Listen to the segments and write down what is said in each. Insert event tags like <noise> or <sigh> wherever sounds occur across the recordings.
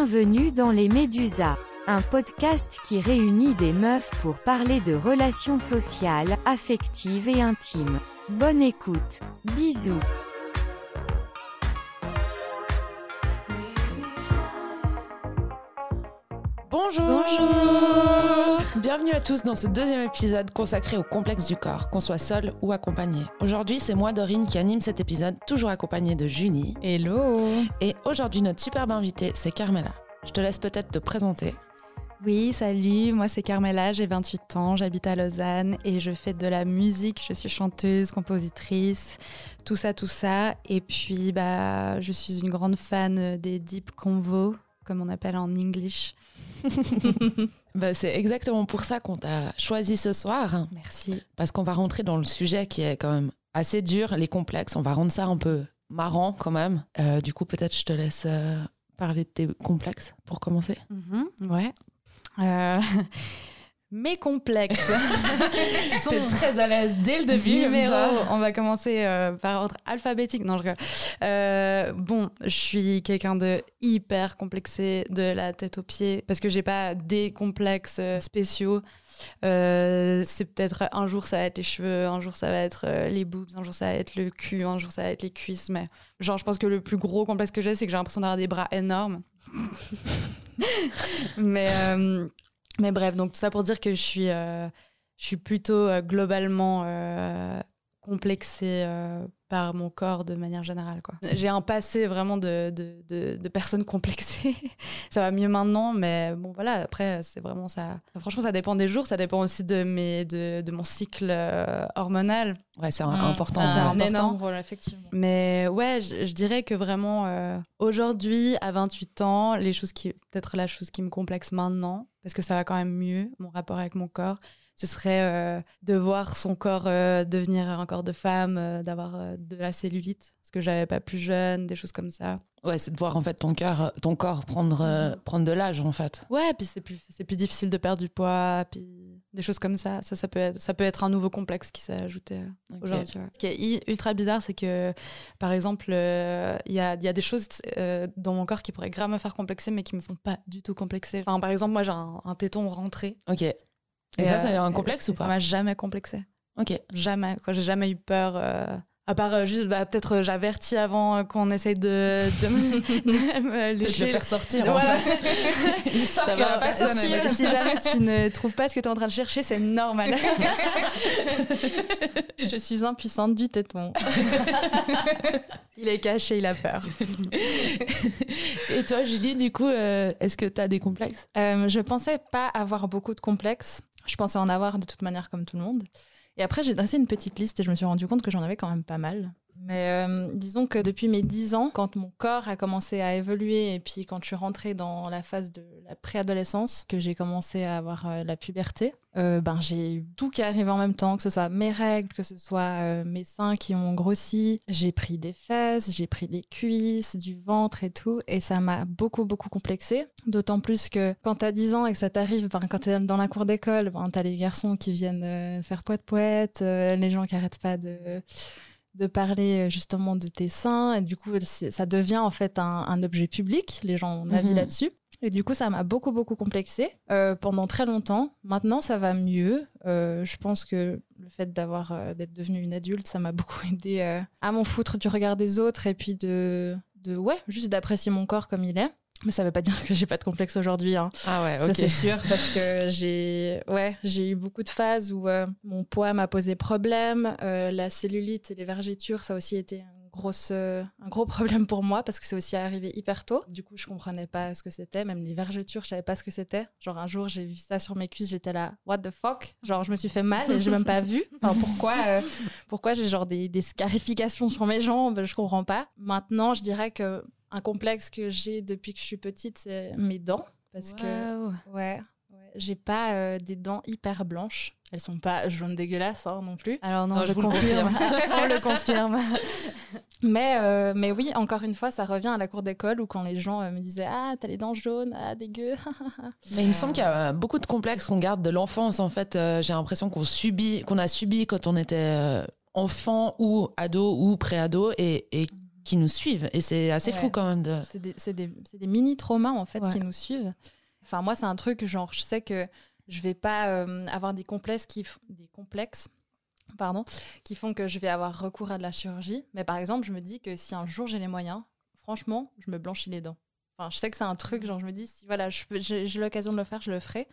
Bienvenue dans les Médusas, un podcast qui réunit des meufs pour parler de relations sociales, affectives et intimes. Bonne écoute. Bisous. Bonjour. Bonjour. Bienvenue à tous dans ce deuxième épisode consacré au complexe du corps, qu'on soit seul ou accompagné. Aujourd'hui, c'est moi, Dorine, qui anime cet épisode, toujours accompagnée de Julie. Hello. Et aujourd'hui, notre superbe invitée, c'est Carmela. Je te laisse peut-être te présenter. Oui, salut, moi c'est Carmela, j'ai 28 ans, j'habite à Lausanne et je fais de la musique, je suis chanteuse, compositrice, tout ça, tout ça. Et puis, bah, je suis une grande fan des deep convos, comme on appelle en English. <laughs> bah, c'est exactement pour ça qu'on t'a choisi ce soir. Merci. Parce qu'on va rentrer dans le sujet qui est quand même assez dur, les complexes. On va rendre ça un peu marrant quand même. Euh, du coup, peut-être je te laisse euh, parler de tes complexes pour commencer. Mm -hmm, ouais. Euh, <laughs> mes complexes <laughs> sont très à l'aise dès le début. Numéro, on va commencer euh, par ordre alphabétique. Non, je euh, Bon, je suis quelqu'un de hyper complexé de la tête aux pieds parce que j'ai pas des complexes spéciaux. Euh, c'est peut-être un jour ça va être les cheveux, un jour ça va être les boobs, un jour ça va être le cul, un jour ça va être les cuisses. Mais genre, je pense que le plus gros complexe que j'ai, c'est que j'ai l'impression d'avoir des bras énormes. <laughs> mais, mais bref, donc tout ça pour dire que je suis, euh, je suis plutôt euh, globalement complexée par mon corps de manière générale. J'ai un passé vraiment de, de, de, de personne complexée. <laughs> ça va mieux maintenant, mais bon voilà, après, c'est vraiment ça. Franchement, ça dépend des jours, ça dépend aussi de, mes, de, de mon cycle euh, hormonal. Ouais, c'est mmh, important. C'est un, important. énorme rôle, effectivement. Mais ouais, je, je dirais que vraiment, euh, aujourd'hui, à 28 ans, les choses qui, peut-être la chose qui me complexe maintenant, parce que ça va quand même mieux, mon rapport avec mon corps, ce serait euh, de voir son corps euh, devenir un corps de femme, euh, d'avoir de la cellulite, ce que j'avais pas plus jeune, des choses comme ça. Ouais, c'est de voir en fait ton cœur, ton corps prendre euh, prendre de l'âge en fait. Ouais, puis c'est plus c'est plus difficile de perdre du poids, puis des choses comme ça. Ça, ça peut être ça peut être un nouveau complexe qui s'est ajouté aujourd'hui. Ce qui est ultra bizarre, c'est que par exemple, euh, il y, a, y a des choses euh, dans mon corps qui pourraient grave me faire complexer, mais qui me font pas du tout complexer. Enfin, par exemple, moi j'ai un, un téton rentré. Ok. Et, Et, ça, c'est euh, un complexe et ou Ça pas m'a jamais complexé. Ok. Jamais. Quoi, j'ai jamais eu peur. euh, à part euh, juste, bah, peut-être euh, j'avertis avant euh, qu'on essaye de, de me, <laughs> de le faire sortir Voilà. en fait. <laughs> Ça va, la personne, si, si jamais tu ne trouves pas ce que tu es en train de chercher, c'est normal. <laughs> Je suis impuissante du téton. il est caché, il a peur. Et toi, Julie, du coup, euh, est-ce que tu as des complexes? Euh, je pensais pas avoir beaucoup de complexes. Je pensais en avoir de toute manière comme tout le monde. Et après, j'ai dressé une petite liste et je me suis rendu compte que j'en avais quand même pas mal. Mais euh, disons que depuis mes 10 ans, quand mon corps a commencé à évoluer et puis quand je suis rentrée dans la phase de la préadolescence, que j'ai commencé à avoir euh, la puberté, euh, ben, j'ai eu tout qui arrive en même temps, que ce soit mes règles, que ce soit mes seins qui ont grossi. J'ai pris des fesses, j'ai pris des cuisses, du ventre et tout. Et ça m'a beaucoup, beaucoup complexé. D'autant plus que quand t'as 10 ans et que ça t'arrive, ben, quand t'es dans la cour d'école, ben, t'as les garçons qui viennent faire poète-poète, les gens qui arrêtent pas de de parler euh, justement de tes seins. Et du coup ça devient en fait un, un objet public. Les gens ont un avis Mhm. là-dessus. Et du coup ça m'a beaucoup beaucoup complexé euh, pendant très longtemps. Maintenant ça va mieux. Euh, je pense que le fait d'avoir euh, d'être devenue une adulte ça m'a beaucoup <laughs> aidé à m'en foutre du regard des autres et puis de de ouais juste d'apprécier mon corps comme il est mais ça veut pas dire que j'ai pas de complexe aujourd'hui hein. Ah ouais, Ça c'est sûr parce que j'ai ouais j'ai eu beaucoup de phases où euh, mon poids m'a posé problème, euh, la cellulite et les vergetures ça a aussi été un grosse euh, un gros problème pour moi parce que c'est aussi arrivé hyper tôt. Du coup je comprenais pas ce que c'était, même les vergetures je savais pas ce que c'était. Genre un jour j'ai vu ça sur mes cuisses j'étais là what the fuck? Genre je me suis fait mal et j'ai même pas vu. Enfin pourquoi euh, pourquoi j'ai genre des, des scarifications sur mes jambes? Je comprends pas. Maintenant je dirais que un complexe que j'ai depuis que je suis petite c'est mes dents parce que. Ouais, ouais. j'ai pas euh, des dents hyper blanches. Elles sont pas jaunes dégueulasses hein, non plus. Alors non, Non, je, je vous le confirme. <laughs> On le confirme. <laughs> Mais, euh, mais oui, encore une fois, ça revient à la cour d'école où quand les gens euh, me disaient Ah, t'as les dents jaunes, ah, dégueu. <laughs> Mais il me semble qu'il y a beaucoup de complexes qu'on garde de l'enfance. En fait, Euh, j'ai l'impression qu'on subit, qu'on a subi quand on était enfant ou ado ou pré-ado et, et qui nous suivent. Et c'est assez Ouais. fou quand même de. C'est des, des- des mini-traumas en fait Ouais. qui nous suivent. Enfin, moi, c'est un truc, genre, je sais que je vais pas avoir des complexes qui des complexes pardon, qui font que je vais avoir recours à de la chirurgie. Mais par exemple, je me dis que si un jour j'ai les moyens, franchement, je me blanchis les dents. Enfin, je sais que c'est un truc, genre, je me dis, si voilà, j'ai l'occasion de le faire, je le ferai.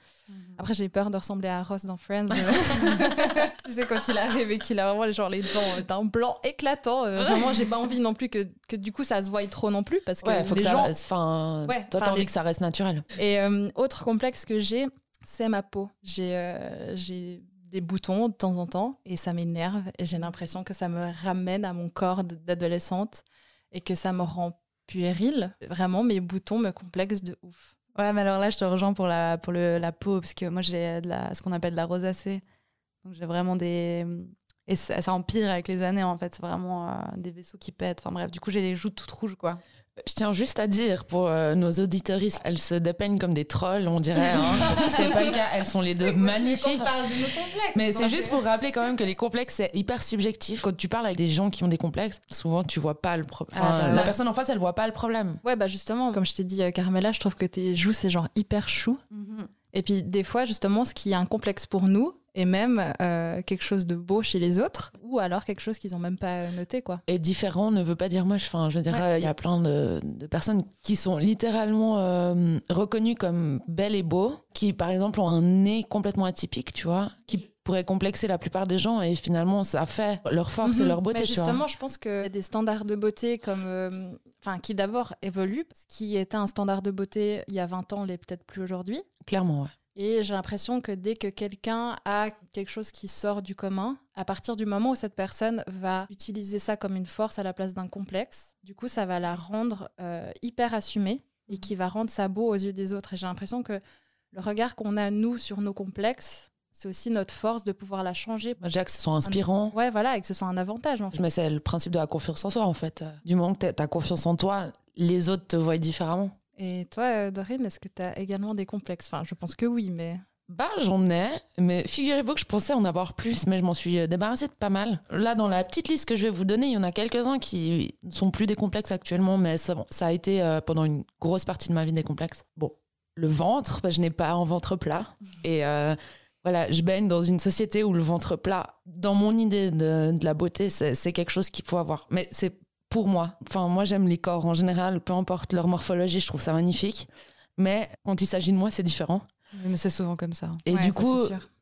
Après, j'ai peur de ressembler à Ross dans Friends. <laughs> <laughs> tu sais, quand il arrive et qu'il a vraiment genre, les dents d'un blanc éclatant. euh, <laughs> vraiment, j'ai pas envie non plus que, que du coup ça se voie trop non plus parce que Ouais, faut les que ça. gens. Enfin, Ouais, toi, t'as envie les- que ça reste naturel. Et euh, autre complexe que j'ai, c'est ma peau. J'ai euh, j'ai des boutons de temps en temps et ça m'énerve et j'ai l'impression que ça me ramène à mon corps d'adolescente et que ça me rend puérile. Vraiment, mes boutons me complexent de ouf. Ouais, mais alors là, je te rejoins pour la, pour le, la peau, parce que moi, j'ai de la, ce qu'on appelle de la rosacée. Donc, j'ai vraiment des. Et ça, ça empire avec les années, en fait. C'est vraiment euh, des vaisseaux qui pètent. Enfin, bref, du coup, j'ai les joues toutes rouges, quoi. Je tiens juste à dire pour euh, nos auditoristes, elles se dépeignent comme des trolls, on dirait. hein. <laughs> c'est pas le cas, elles sont les deux magnifiques. Mais c'est juste pour rappeler quand même que les complexes, c'est hyper subjectif. Quand tu parles avec des gens qui ont des complexes, souvent tu vois pas le problème. Ah, bah, la ouais. personne en face, elle voit pas le problème. Ouais, bah justement, comme je t'ai dit, euh, Carmela, je trouve que tes joues, c'est genre hyper chou. Et puis des fois, justement, ce qui est un complexe pour nous est même euh, quelque chose de beau chez les autres, ou alors quelque chose qu'ils n'ont même pas noté, quoi. Et différent ne veut pas dire moche. Enfin, je veux dire, Ouais. il y a plein de, de personnes qui sont littéralement euh, reconnues comme belles et beaux, qui par exemple ont un nez complètement atypique, tu vois, qui pourraient complexer la plupart des gens et finalement ça fait leur force et Mhm. leur beauté, Mais tu vois. justement, je pense que des standards de beauté comme, euh, enfin, qui d'abord évoluent, ce qui était un standard de beauté il y a 20 ans, l'est peut-être plus aujourd'hui. Clairement, ouais. Et j'ai l'impression que dès que quelqu'un a quelque chose qui sort du commun, à partir du moment où cette personne va utiliser ça comme une force à la place d'un complexe, du coup, ça va la rendre euh, hyper assumée et qui va rendre ça beau aux yeux des autres. Et j'ai l'impression que le regard qu'on a, nous, sur nos complexes, c'est aussi notre force de pouvoir la changer. Déjà que ce soit inspirant. Ouais, voilà, et que ce soit un avantage, en fait. Mais c'est le principe de la confiance en soi, en fait. Du moment que tu as confiance en toi, les autres te voient différemment. Et toi, euh, Dorine, est-ce que tu as également des complexes? Enfin, je pense que oui, mais... Bah, j'en ai, mais figurez-vous que je pensais en avoir plus, mais je m'en suis euh, débarrassée de pas mal. Là, dans la petite liste que je vais vous donner, il y en a quelques-uns qui ne sont plus des complexes actuellement, mais ça, bon, ça a été euh, pendant une grosse partie de ma vie des complexes. Bon, le ventre, bah, je n'ai pas un ventre plat. <laughs> Et euh, voilà, je baigne dans une société où le ventre plat, dans mon idée de, de la beauté, c'est quelque chose qu'il faut avoir. Mais c'est pour moi. Enfin, moi, j'aime les corps en général, peu importe leur morphologie, je trouve ça magnifique. Mais quand il s'agit de moi, c'est différent. Mais c'est souvent comme ça. Et Ouais, du ça, coup,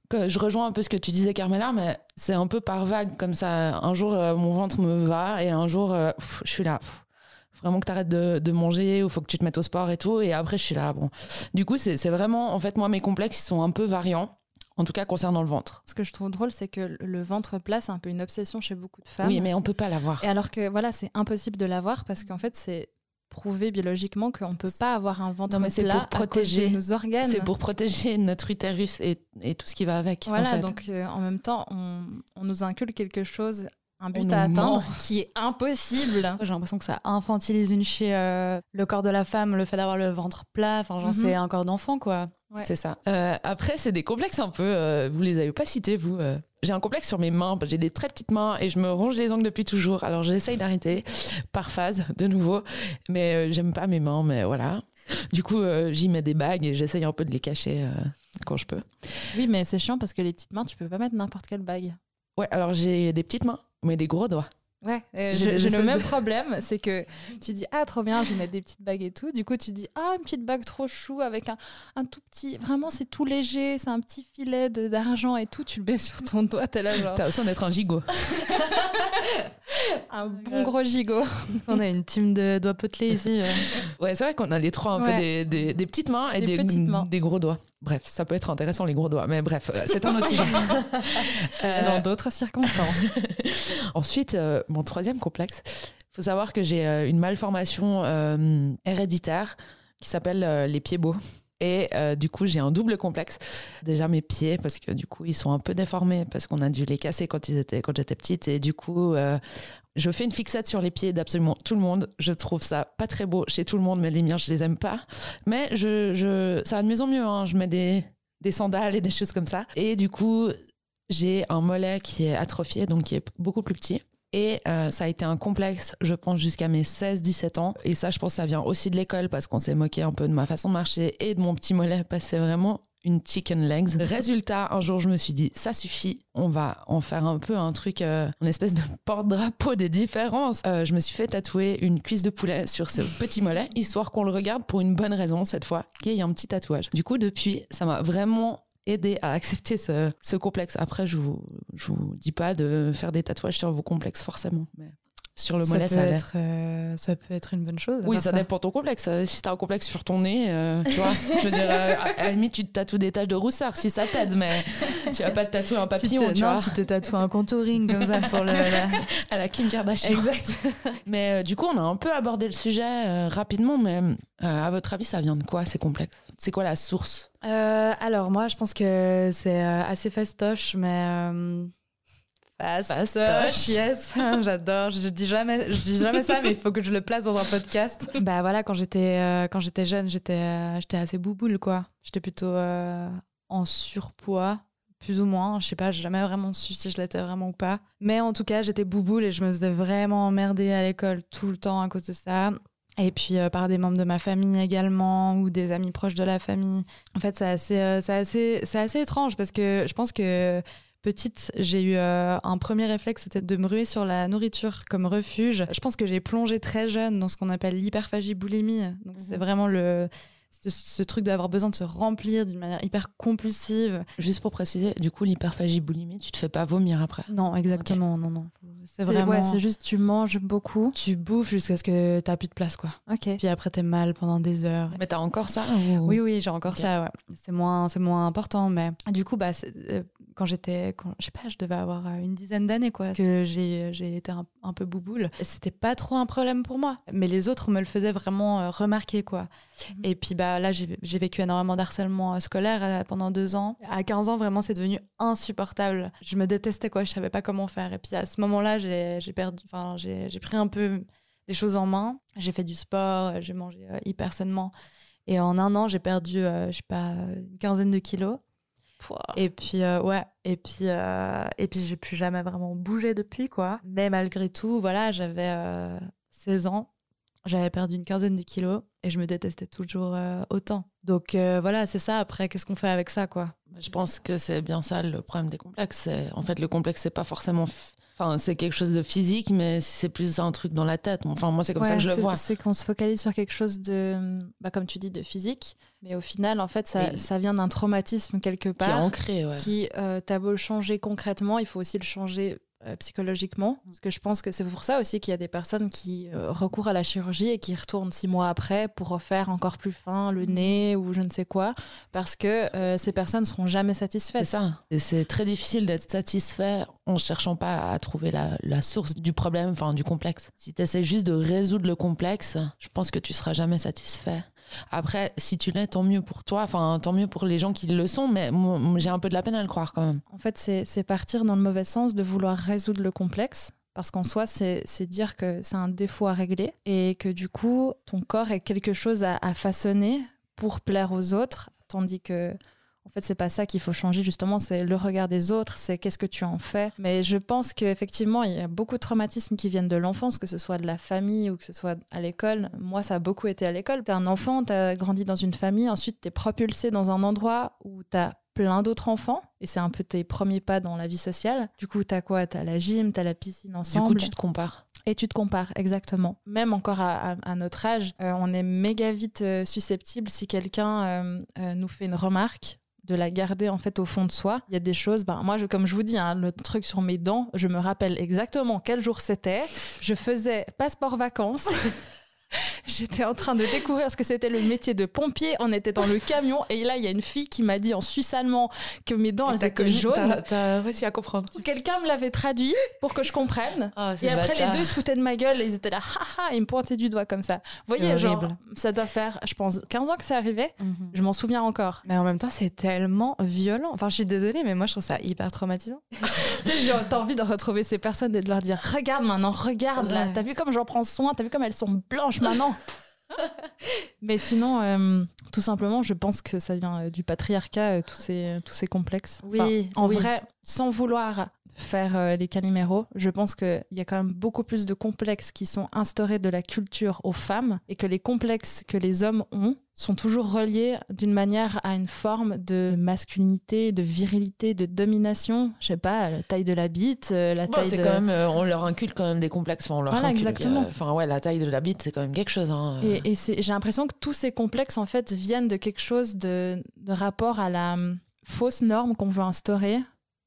que je rejoins un peu ce que tu disais, Carmela, mais c'est un peu par vague comme ça. Un jour, euh, mon ventre me va et un jour, euh, pff, je suis là. pff, vraiment que tu arrêtes de, de manger ou faut que tu te mettes au sport et tout. Et après, je suis là. Bon. Du coup, c'est c'est vraiment, en fait, moi, mes complexes, ils sont un peu variants. En tout cas, concernant le ventre. Ce que je trouve drôle, c'est que le ventre plat, c'est un peu une obsession chez beaucoup de femmes. Oui, mais on peut pas l'avoir. Et alors que voilà, c'est impossible de l'avoir parce qu'en fait, c'est prouvé biologiquement qu'on ne peut pas avoir un ventre Non, mais c'est plat pour à cause protéger. de nos organes. C'est pour protéger notre utérus et, et tout ce qui va avec. en Voilà, fait. donc euh, en même temps, on, on nous inculque quelque chose, un but à atteindre ment. qui est impossible. J'ai l'impression que ça infantilise une chez euh, le corps de la femme, le fait d'avoir le ventre plat. Enfin, genre, Mhm. c'est un corps d'enfant, quoi. Ouais. C'est ça. Euh, après, c'est des complexes un peu. euh, vous les avez pas cités, vous. euh. J'ai un complexe sur mes mains. J'ai des très petites mains et je me ronge les ongles depuis toujours. Alors, j'essaye d'arrêter par phase, de nouveau. Mais j'aime pas mes mains, mais voilà. Du coup, j'y mets des bagues et j'essaye un peu de les cacher quand je peux. Oui, mais c'est chiant parce que les petites mains, tu peux pas mettre n'importe quelle bague. Ouais, alors j'ai des petites mains, mais des gros doigts. Ouais, euh, J'ai le même de- problème, c'est que tu dis ah trop bien, je vais mettre des petites bagues et tout. Du coup, tu dis ah une petite bague trop chou avec un, un tout petit, vraiment c'est tout léger, c'est un petit filet d'argent et tout. Tu le mets <laughs> sur ton doigt, t'es là genre T'as besoin d'être un gigot. <laughs> un bon gros gigot. <laughs> On a une team de doigts potelés ici. euh. Ouais, c'est vrai qu'on a les trois un peu des, des- des petites mains et Des des, petites mains. des gros doigts. Bref, ça peut être intéressant les gros doigts, mais bref, euh, c'est un autre sujet. <laughs> Euh, Dans d'autres circonstances. <laughs> Ensuite, euh, mon troisième complexe, faut savoir que j'ai euh, une malformation euh, héréditaire qui s'appelle euh, les pieds beaux. Et euh, du coup, j'ai un double complexe. Déjà mes pieds, parce que du coup, ils sont un peu déformés, parce qu'on a dû les casser quand, j'étais petite. Et du coup, euh, je fais une fixette sur les pieds d'absolument tout le monde. Je trouve ça pas très beau chez tout le monde, mais les miens, je les aime pas. Mais ça va de mieux en mieux. hein. Je mets des sandales et des choses comme ça. Et du coup, j'ai un mollet qui est atrophié, donc qui est beaucoup plus petit. Et euh, ça a été un complexe, je pense, jusqu'à mes 16-17 ans. Et ça, je pense, ça vient aussi de l'école parce qu'on s'est moqué un peu de ma façon de marcher et de mon petit mollet parce que c'est vraiment une chicken legs. <laughs> Résultat, un jour, je me suis dit, ça suffit, on va en faire un peu un truc, euh, une espèce de porte-drapeau des différences. Euh, je me suis fait tatouer une cuisse de poulet sur ce petit mollet, histoire qu'on le regarde pour une bonne raison cette fois, qu'il y ait un petit tatouage. Du coup, depuis, ça m'a vraiment aidé à accepter ce, ce complexe. Après, je vous, je vous dis pas de faire des tatouages sur vos complexes forcément. Mais sur le mollet, ça ça peut, l'est. être, euh, ça peut être une bonne chose. Oui, d'avoir ça dépend de ton complexe. Euh, Si t'as un complexe sur ton nez, euh, tu vois, <laughs> je veux dire, euh, à, la limite, tu te tatoues des taches de rousseur si ça t'aide, mais tu vas pas te tatouer un Tu papillon, tu, non, vois, tu te tatoues un contouring comme ça pour le. la- <laughs> à la Kim Kardashian. Exact. <laughs> Mais du coup, on a un peu abordé le sujet rapidement, mais à votre avis, ça vient de quoi ces complexes? C'est quoi la source? Alors, moi, je pense que c'est assez fastoche, mais. Fastoche, yes, <laughs> j'adore. Je dis jamais, je dis jamais ça, mais il faut que je le place dans un podcast. Bah voilà, quand j'étais euh, quand j'étais jeune, j'étais euh, j'étais assez bouboule quoi. J'étais plutôt euh, en surpoids, plus ou moins. Je sais pas, j'ai jamais vraiment su si je l'étais vraiment ou pas. Mais en tout cas, j'étais bouboule et je me faisais vraiment emmerder à l'école tout le temps à cause de ça. Et puis euh, par des membres de ma famille également ou des amis proches de la famille. En fait, c'est assez, euh, c'est assez, c'est assez étrange parce que je pense que petite, j'ai eu euh, un premier réflexe, c'était de me ruer sur la nourriture comme refuge. Je pense que j'ai plongé très jeune dans ce qu'on appelle l'hyperphagie boulimie. Donc c'est vraiment le ce, ce truc d'avoir besoin de se remplir d'une manière hyper compulsive. Juste pour préciser, du coup, l'hyperphagie boulimie, tu te fais pas vomir après. Non, exactement, non, non. C'est vraiment. ouais, c'est juste tu manges beaucoup. tu bouffes jusqu'à ce que t'as plus de place, quoi. Ok. Puis après, t'es mal pendant des heures. Mais t'as encore ça ou- Oui, oui, j'ai encore ça, ouais. C'est moins, c'est moins important, mais du coup, bah, c'est- euh, quand j'étais, je sais pas, je devais avoir euh, une dizaine d'années, quoi, que j'ai, été un, un peu bouboule. C'était pas trop un problème pour moi, mais les autres me le faisaient vraiment euh, remarquer, quoi. Mhm. Et puis, bah, là, j'ai, vécu énormément d'harcèlement euh, scolaire pendant deux ans. À 15 ans, vraiment, c'est devenu insupportable. Je me détestais, quoi, je savais pas comment faire. Et puis, à ce moment-là, j'ai, perdu, enfin, j'ai, pris un peu les choses en main. J'ai fait du sport, j'ai mangé hyper sainement. Et en un an, j'ai perdu, euh, je sais pas, une quinzaine de kilos. Et puis, euh, ouais, et puis, euh, et puis j'ai plus jamais vraiment bougé depuis, quoi. Mais malgré tout, voilà, j'avais euh, 16 ans, j'avais perdu une quinzaine de kilos et je me détestais toujours euh, autant. Donc euh, voilà, c'est ça. Après, qu'est-ce qu'on fait avec ça, quoi? Je pense que c'est bien ça le problème des complexes. En fait, le complexe, c'est pas forcément. Enfin, c'est quelque chose de physique, mais c'est plus un truc dans la tête. Enfin, moi, c'est comme ça que je le vois. C'est qu'on se focalise sur quelque chose de, bah, comme tu dis, de physique. Mais au final, en fait, ça, ça vient d'un traumatisme quelque Qui est part. ancré, ouais. qui, euh, t'as beau le changer concrètement, il faut aussi le changer euh, psychologiquement. Parce que je pense que c'est pour ça aussi qu'il y a des personnes qui euh, recourent à la chirurgie et qui retournent six mois après pour refaire encore plus fin le nez ou je ne sais quoi. Parce que euh, ces personnes seront jamais satisfaites. C'est ça. Et c'est très difficile d'être satisfait en cherchant pas à trouver la, la source du problème, enfin du complexe. Si tu essaies juste de résoudre le complexe, je pense que tu seras jamais satisfait. Après, si tu l'es, tant mieux pour toi, enfin tant mieux pour les gens qui le sont, mais j'ai un peu de la peine à le croire quand même. En fait, c'est partir dans le mauvais sens de vouloir résoudre le complexe. Parce qu'en soi, c'est c'est dire que c'est un défaut à régler et que du coup, ton corps est quelque chose à, à façonner pour plaire aux autres, tandis que en fait, c'est pas ça qu'il faut changer justement, c'est le regard des autres, c'est qu'est-ce que tu en fais. Mais je pense qu'effectivement, il y a beaucoup de traumatismes qui viennent de l'enfance, que ce soit de la famille ou que ce soit à l'école. Moi, ça a beaucoup été à l'école. T'es un enfant, t'as grandi dans une famille, ensuite t'es propulsé dans un endroit où t'as plein d'autres enfants et c'est un peu tes premiers pas dans la vie sociale. Du coup, t'as quoi? T'as la gym, t'as la piscine ensemble. Du coup, tu te compares. Et tu te compares, exactement. Même encore à, à- à notre âge, euh, on est méga vite euh, susceptible si quelqu'un euh, euh, nous fait une remarque de la garder en fait au fond de soi. Il y a des choses, ben, moi je, comme je vous dis, hein, le truc sur mes dents, je me rappelle exactement quel jour c'était. Je faisais passeport vacances. <laughs> J'étais en train de découvrir ce que c'était le métier de pompier. On était dans le camion et là il y a une fille qui m'a dit en suisse allemand que mes dents elles étaient jaunes. T'as réussi à comprendre. Quelqu'un me l'avait traduit pour que je comprenne. Ah, Et après, les deux se foutaient de ma gueule et ils étaient là, haha, ils me pointaient du doigt comme ça. Vous voyez, genre, ça doit faire, je pense, 15 ans que c'est arrivé. Je m'en souviens encore. Mais en même temps, c'est tellement violent. Enfin, je suis désolée, mais moi, je trouve ça hyper traumatisant. <laughs> Tu sais, genre, T'as envie de retrouver ces personnes et de leur dire, regarde maintenant, regarde là, t'as vu comme j'en prends soin, t'as vu comme elles sont blanches maintenant? <laughs> Mais sinon, euh, tout simplement, je pense que ça vient euh, du patriarcat, euh, tous ces, tous ces complexes. Oui, Enfin, en oui. vrai, sans vouloir faire euh, les caliméros. Je pense qu'il y a quand même beaucoup plus de complexes qui sont instaurés de la culture aux femmes et que les complexes que les hommes ont sont toujours reliés d'une manière à une forme de masculinité, de virilité, de domination. Je sais pas, la taille de la bite, euh, la Bon, taille c'est de... quand même, euh, on leur inculque quand même des complexes. Enfin, on leur Voilà, inculque, exactement. euh, Enfin, ouais, la taille de la bite, c'est quand même quelque chose. hein. Et, et j'ai l'impression que tous ces complexes, en fait, viennent de quelque chose de, de rapport à la hum, fausse norme qu'on veut instaurer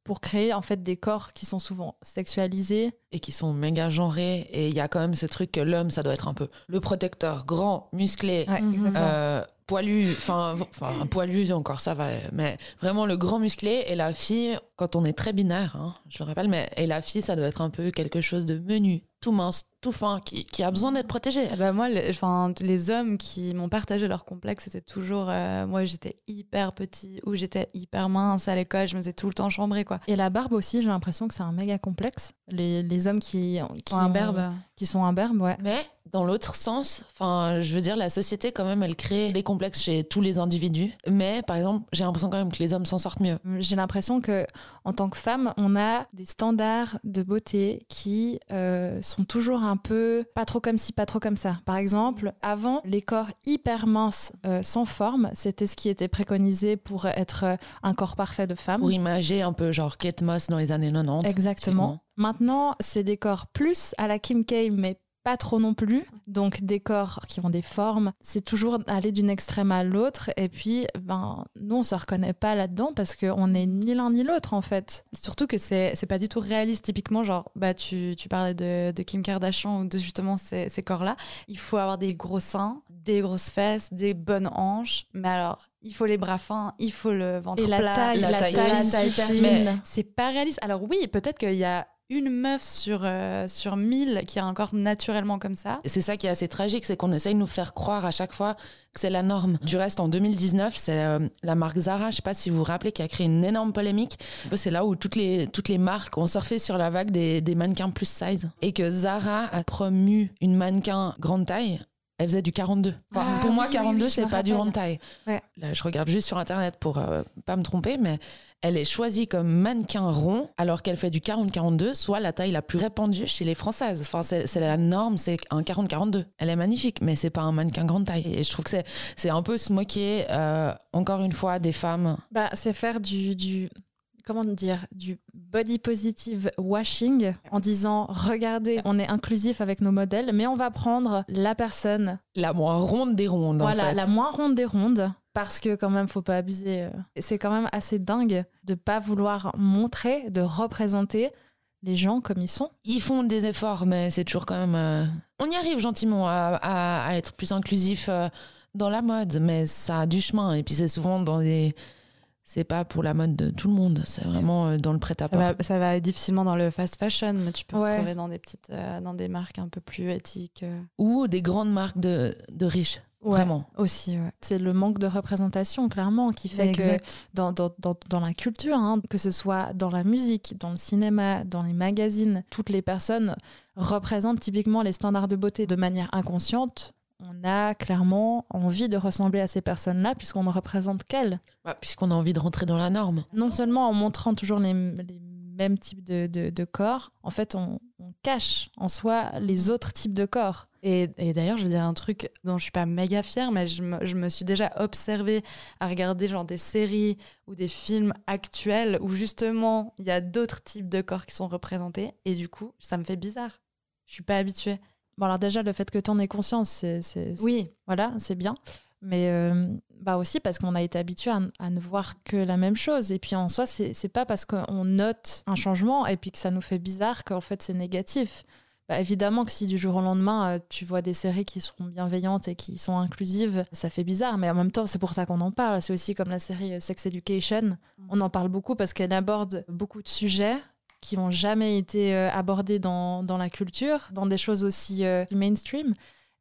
pour créer, en fait, des corps qui sont souvent sexualisés. et qui sont méga genrés. Et il y a quand même ce truc que l'homme, ça doit être un peu le protecteur, grand, musclé, Ouais, Mhm. euh, poilu. Enfin, v- enfin, un poilu, encore ça va. Mais vraiment le grand musclé. Et la fille, quand on est très binaire, hein, je le rappelle, mais et la fille, ça doit être un peu quelque chose de menu, tout mince, tout fin, qui, qui a besoin d'être protégé. Ah bah moi, le- enfin, les hommes qui m'ont partagé leurs complexes, c'était toujours. euh, moi, j'étais hyper petit ou j'étais hyper mince à l'école, je me faisais tout le temps chambrer, quoi. Et la barbe aussi, j'ai l'impression que c'est un méga complexe. Les, les hommes qui, qui, Sont ont- imberbes. qui sont imberbes, ouais. Mais dans l'autre sens, enfin, je veux dire, la société quand même, elle crée des complexes chez tous les individus. Mais par exemple, j'ai l'impression quand même que les hommes s'en sortent mieux. J'ai l'impression que en tant que femme, on a des standards de beauté qui euh, sont toujours un peu pas trop comme ci, pas trop comme ça. Par exemple, avant, les corps hyper minces, euh, sans forme, c'était ce qui était préconisé pour être euh, un corps parfait de femme. Pour imager un peu genre Kate Moss dans les années 90. Exactement. Maintenant, c'est des corps plus à la Kim K, mais pas trop non plus. Donc des corps qui ont des formes. C'est toujours aller d'une extrême à l'autre. Et puis, ben, nous, on se reconnaît pas là-dedans parce qu'on n'est ni l'un ni l'autre, en fait. Surtout que c'est pas du tout réaliste. Typiquement, genre, bah, tu, tu parlais de, de Kim Kardashian ou de justement ces, ces corps-là. Il faut avoir des gros seins, des grosses fesses, des bonnes hanches. Mais alors, il faut les bras fins, il faut le ventre Et la plat. taille, la la, taille taille, fine. C'est pas réaliste. Alors oui, peut-être qu'il y a une meuf sur, euh, sur 1000 qui a un corps naturellement comme ça. C'est ça qui est assez tragique, c'est qu'on essaye de nous faire croire à chaque fois que c'est la norme. Du reste, en 2019, c'est euh, la marque Zara, je sais pas si vous vous rappelez, qui a créé une énorme polémique. C'est là où toutes les, toutes les marques ont surfé sur la vague des, des mannequins plus size. Et que Zara a promu une mannequin grande taille. Elle faisait du 42. Enfin, Ah pour moi, oui, oui, 42, oui, c'est pas du taille. Ouais. Là, je regarde juste sur Internet pour euh, pas me tromper, mais elle est choisie comme mannequin rond alors qu'elle fait du 40-42, soit la taille la plus répandue chez les Françaises. Enfin, c'est la norme, c'est un 40-42. Elle est magnifique, mais c'est pas un mannequin grande taille. Et je trouve que c'est- c'est un peu se moquer, euh, encore une fois, des femmes. Bah, c'est faire du, du comment dire du body positive washing en disant regardez on est inclusif avec nos modèles mais on va prendre la personne La moins ronde des rondes, en voilà fait. la moins ronde des rondes parce que quand même faut pas abuser euh. C'est quand même assez dingue de pas vouloir montrer de représenter les gens comme ils sont Ils font des efforts, mais c'est toujours quand même. euh, On y arrive gentiment à, à- à être plus inclusif euh, dans la mode, mais ça a du chemin. Et puis c'est souvent dans des. C'est pas pour la mode de tout le monde, c'est vraiment euh, dans le Ça prêt-à-porter. va, ça va difficilement dans le fast fashion, mais tu peux Ouais. retrouver dans des petites, euh, dans des marques un peu plus éthiques euh. Ou des grandes marques de, de riches, vraiment. aussi. Ouais. c'est le manque de représentation clairement qui fait que dans, dans, dans, dans la culture, hein, que ce soit dans la musique, dans le cinéma, dans les magazines, toutes les personnes représentent typiquement les standards de beauté de manière inconsciente. On a clairement envie de ressembler à ces personnes-là puisqu'on ne représente qu'elles. Bah, Puisqu'on a envie de rentrer dans la norme. Non seulement en montrant toujours les, les mêmes types de, de- de corps, en fait on, on cache en soi les autres types de corps. Et, et d'ailleurs, je veux dire un truc dont je suis pas méga fière, mais je me, je me suis déjà observée à regarder genre des séries ou des films actuels où justement il y a d'autres types de corps qui sont représentés et du coup ça me fait bizarre. Je suis pas habituée. Bon alors déjà le fait que tu en aies conscience, c'est Oui, Voilà, c'est bien. Mais euh, bah aussi parce qu'on a été habitué à, à ne voir que la même chose. Et puis en soi, c'est pas parce qu'on note un changement et puis que ça nous fait bizarre qu'en fait c'est négatif. Bah, évidemment que si du jour au lendemain, euh, tu vois des séries qui seront bienveillantes et qui sont inclusives, ça fait bizarre. Mais en même temps, c'est pour ça qu'on en parle. C'est aussi comme la série Sex Education. On en parle beaucoup parce qu'elle aborde beaucoup de sujets qui n'ont jamais été euh, abordés dans, dans la culture, dans des choses aussi euh, mainstream.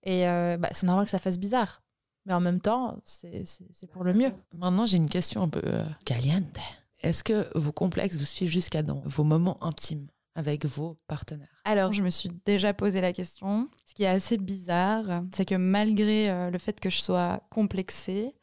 Et euh, bah, c'est normal que ça fasse bizarre. Mais en même temps, c'est pour le mieux. Maintenant, j'ai une question un peu euh, caliente. Est-ce que vos complexes vous suivent jusqu'à dans vos moments intimes avec vos partenaires? Alors, je me suis déjà posé la question. Ce qui est assez bizarre, c'est que malgré euh, le fait que je sois complexée,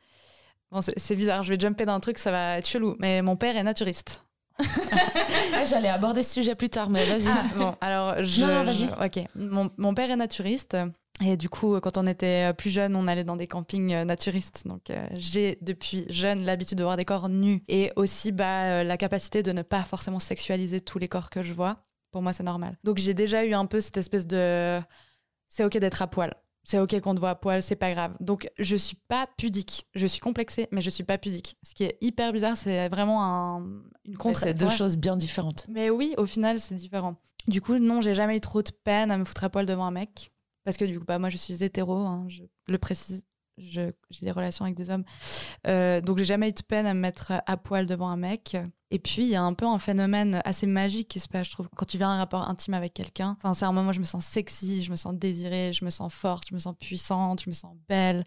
bon, c'est c'est bizarre, je vais jumper dans un truc, ça va être chelou, mais mon père est naturiste. <laughs> Ah, J'allais aborder ce sujet plus tard, mais vas-y. Ah, bon, alors je. Non, non, vas-y. je- ok. Mon, mon père est naturiste. Et du coup, quand on était plus jeune, on allait dans des campings euh, naturistes. Donc, euh, j'ai depuis jeune l'habitude de voir des corps nus et aussi bah, euh, la capacité de ne pas forcément sexualiser tous les corps que je vois. Pour moi, c'est normal. Donc, j'ai déjà eu un peu cette espèce de. C'est OK d'être à poil. C'est OK qu'on te voit à poil, c'est pas grave. Donc, je suis pas pudique. Je suis complexée, mais je suis pas pudique. Ce qui est hyper bizarre, c'est vraiment un, une contre. c'est deux ouais. choses bien différentes. Mais oui, au final, c'est différent. Du coup, non, j'ai jamais eu trop de peine à me foutre à poil devant un mec. Parce que du coup, bah, moi, je suis hétéro, hein, je le précise. J'ai des relations avec des hommes. Euh, donc, j'ai jamais eu de peine à me mettre à poil devant un mec. Et puis, il y a un peu un phénomène assez magique qui se passe, je trouve, quand tu viens à un rapport intime avec quelqu'un. Enfin, c'est un moment où je me sens sexy, je me sens désirée, je me sens forte, je me sens puissante, je me sens belle.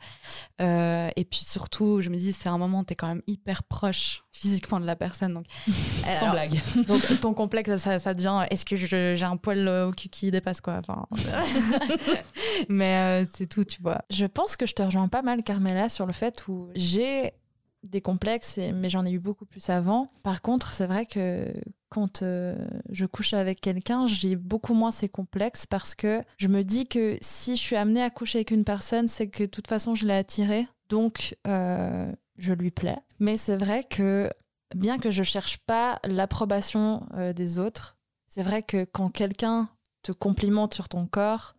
Euh, et puis, surtout, je me dis, c'est un moment où tu es quand même hyper proche physiquement de la personne. Donc, <laughs> Sans Alors, blague. <laughs> donc ton complexe, ça, ça devient est-ce que je- j'ai un poil euh, au cul qui dépasse quoi? Enfin, <laughs> Mais euh, c'est tout, tu vois. Je pense que je te rejoins pas mal, Carmela, sur le fait où j'ai des complexes, mais j'en ai eu beaucoup plus avant. Par contre, c'est vrai que quand euh, je couche avec quelqu'un, j'ai beaucoup moins ces complexes parce que je me dis que si je suis amenée à coucher avec une personne, c'est que de toute façon, je l'ai attirée. Donc, euh, je lui plais. Mais c'est vrai que bien que je cherche pas l'approbation euh, des autres, c'est vrai que quand quelqu'un te complimente sur ton corps,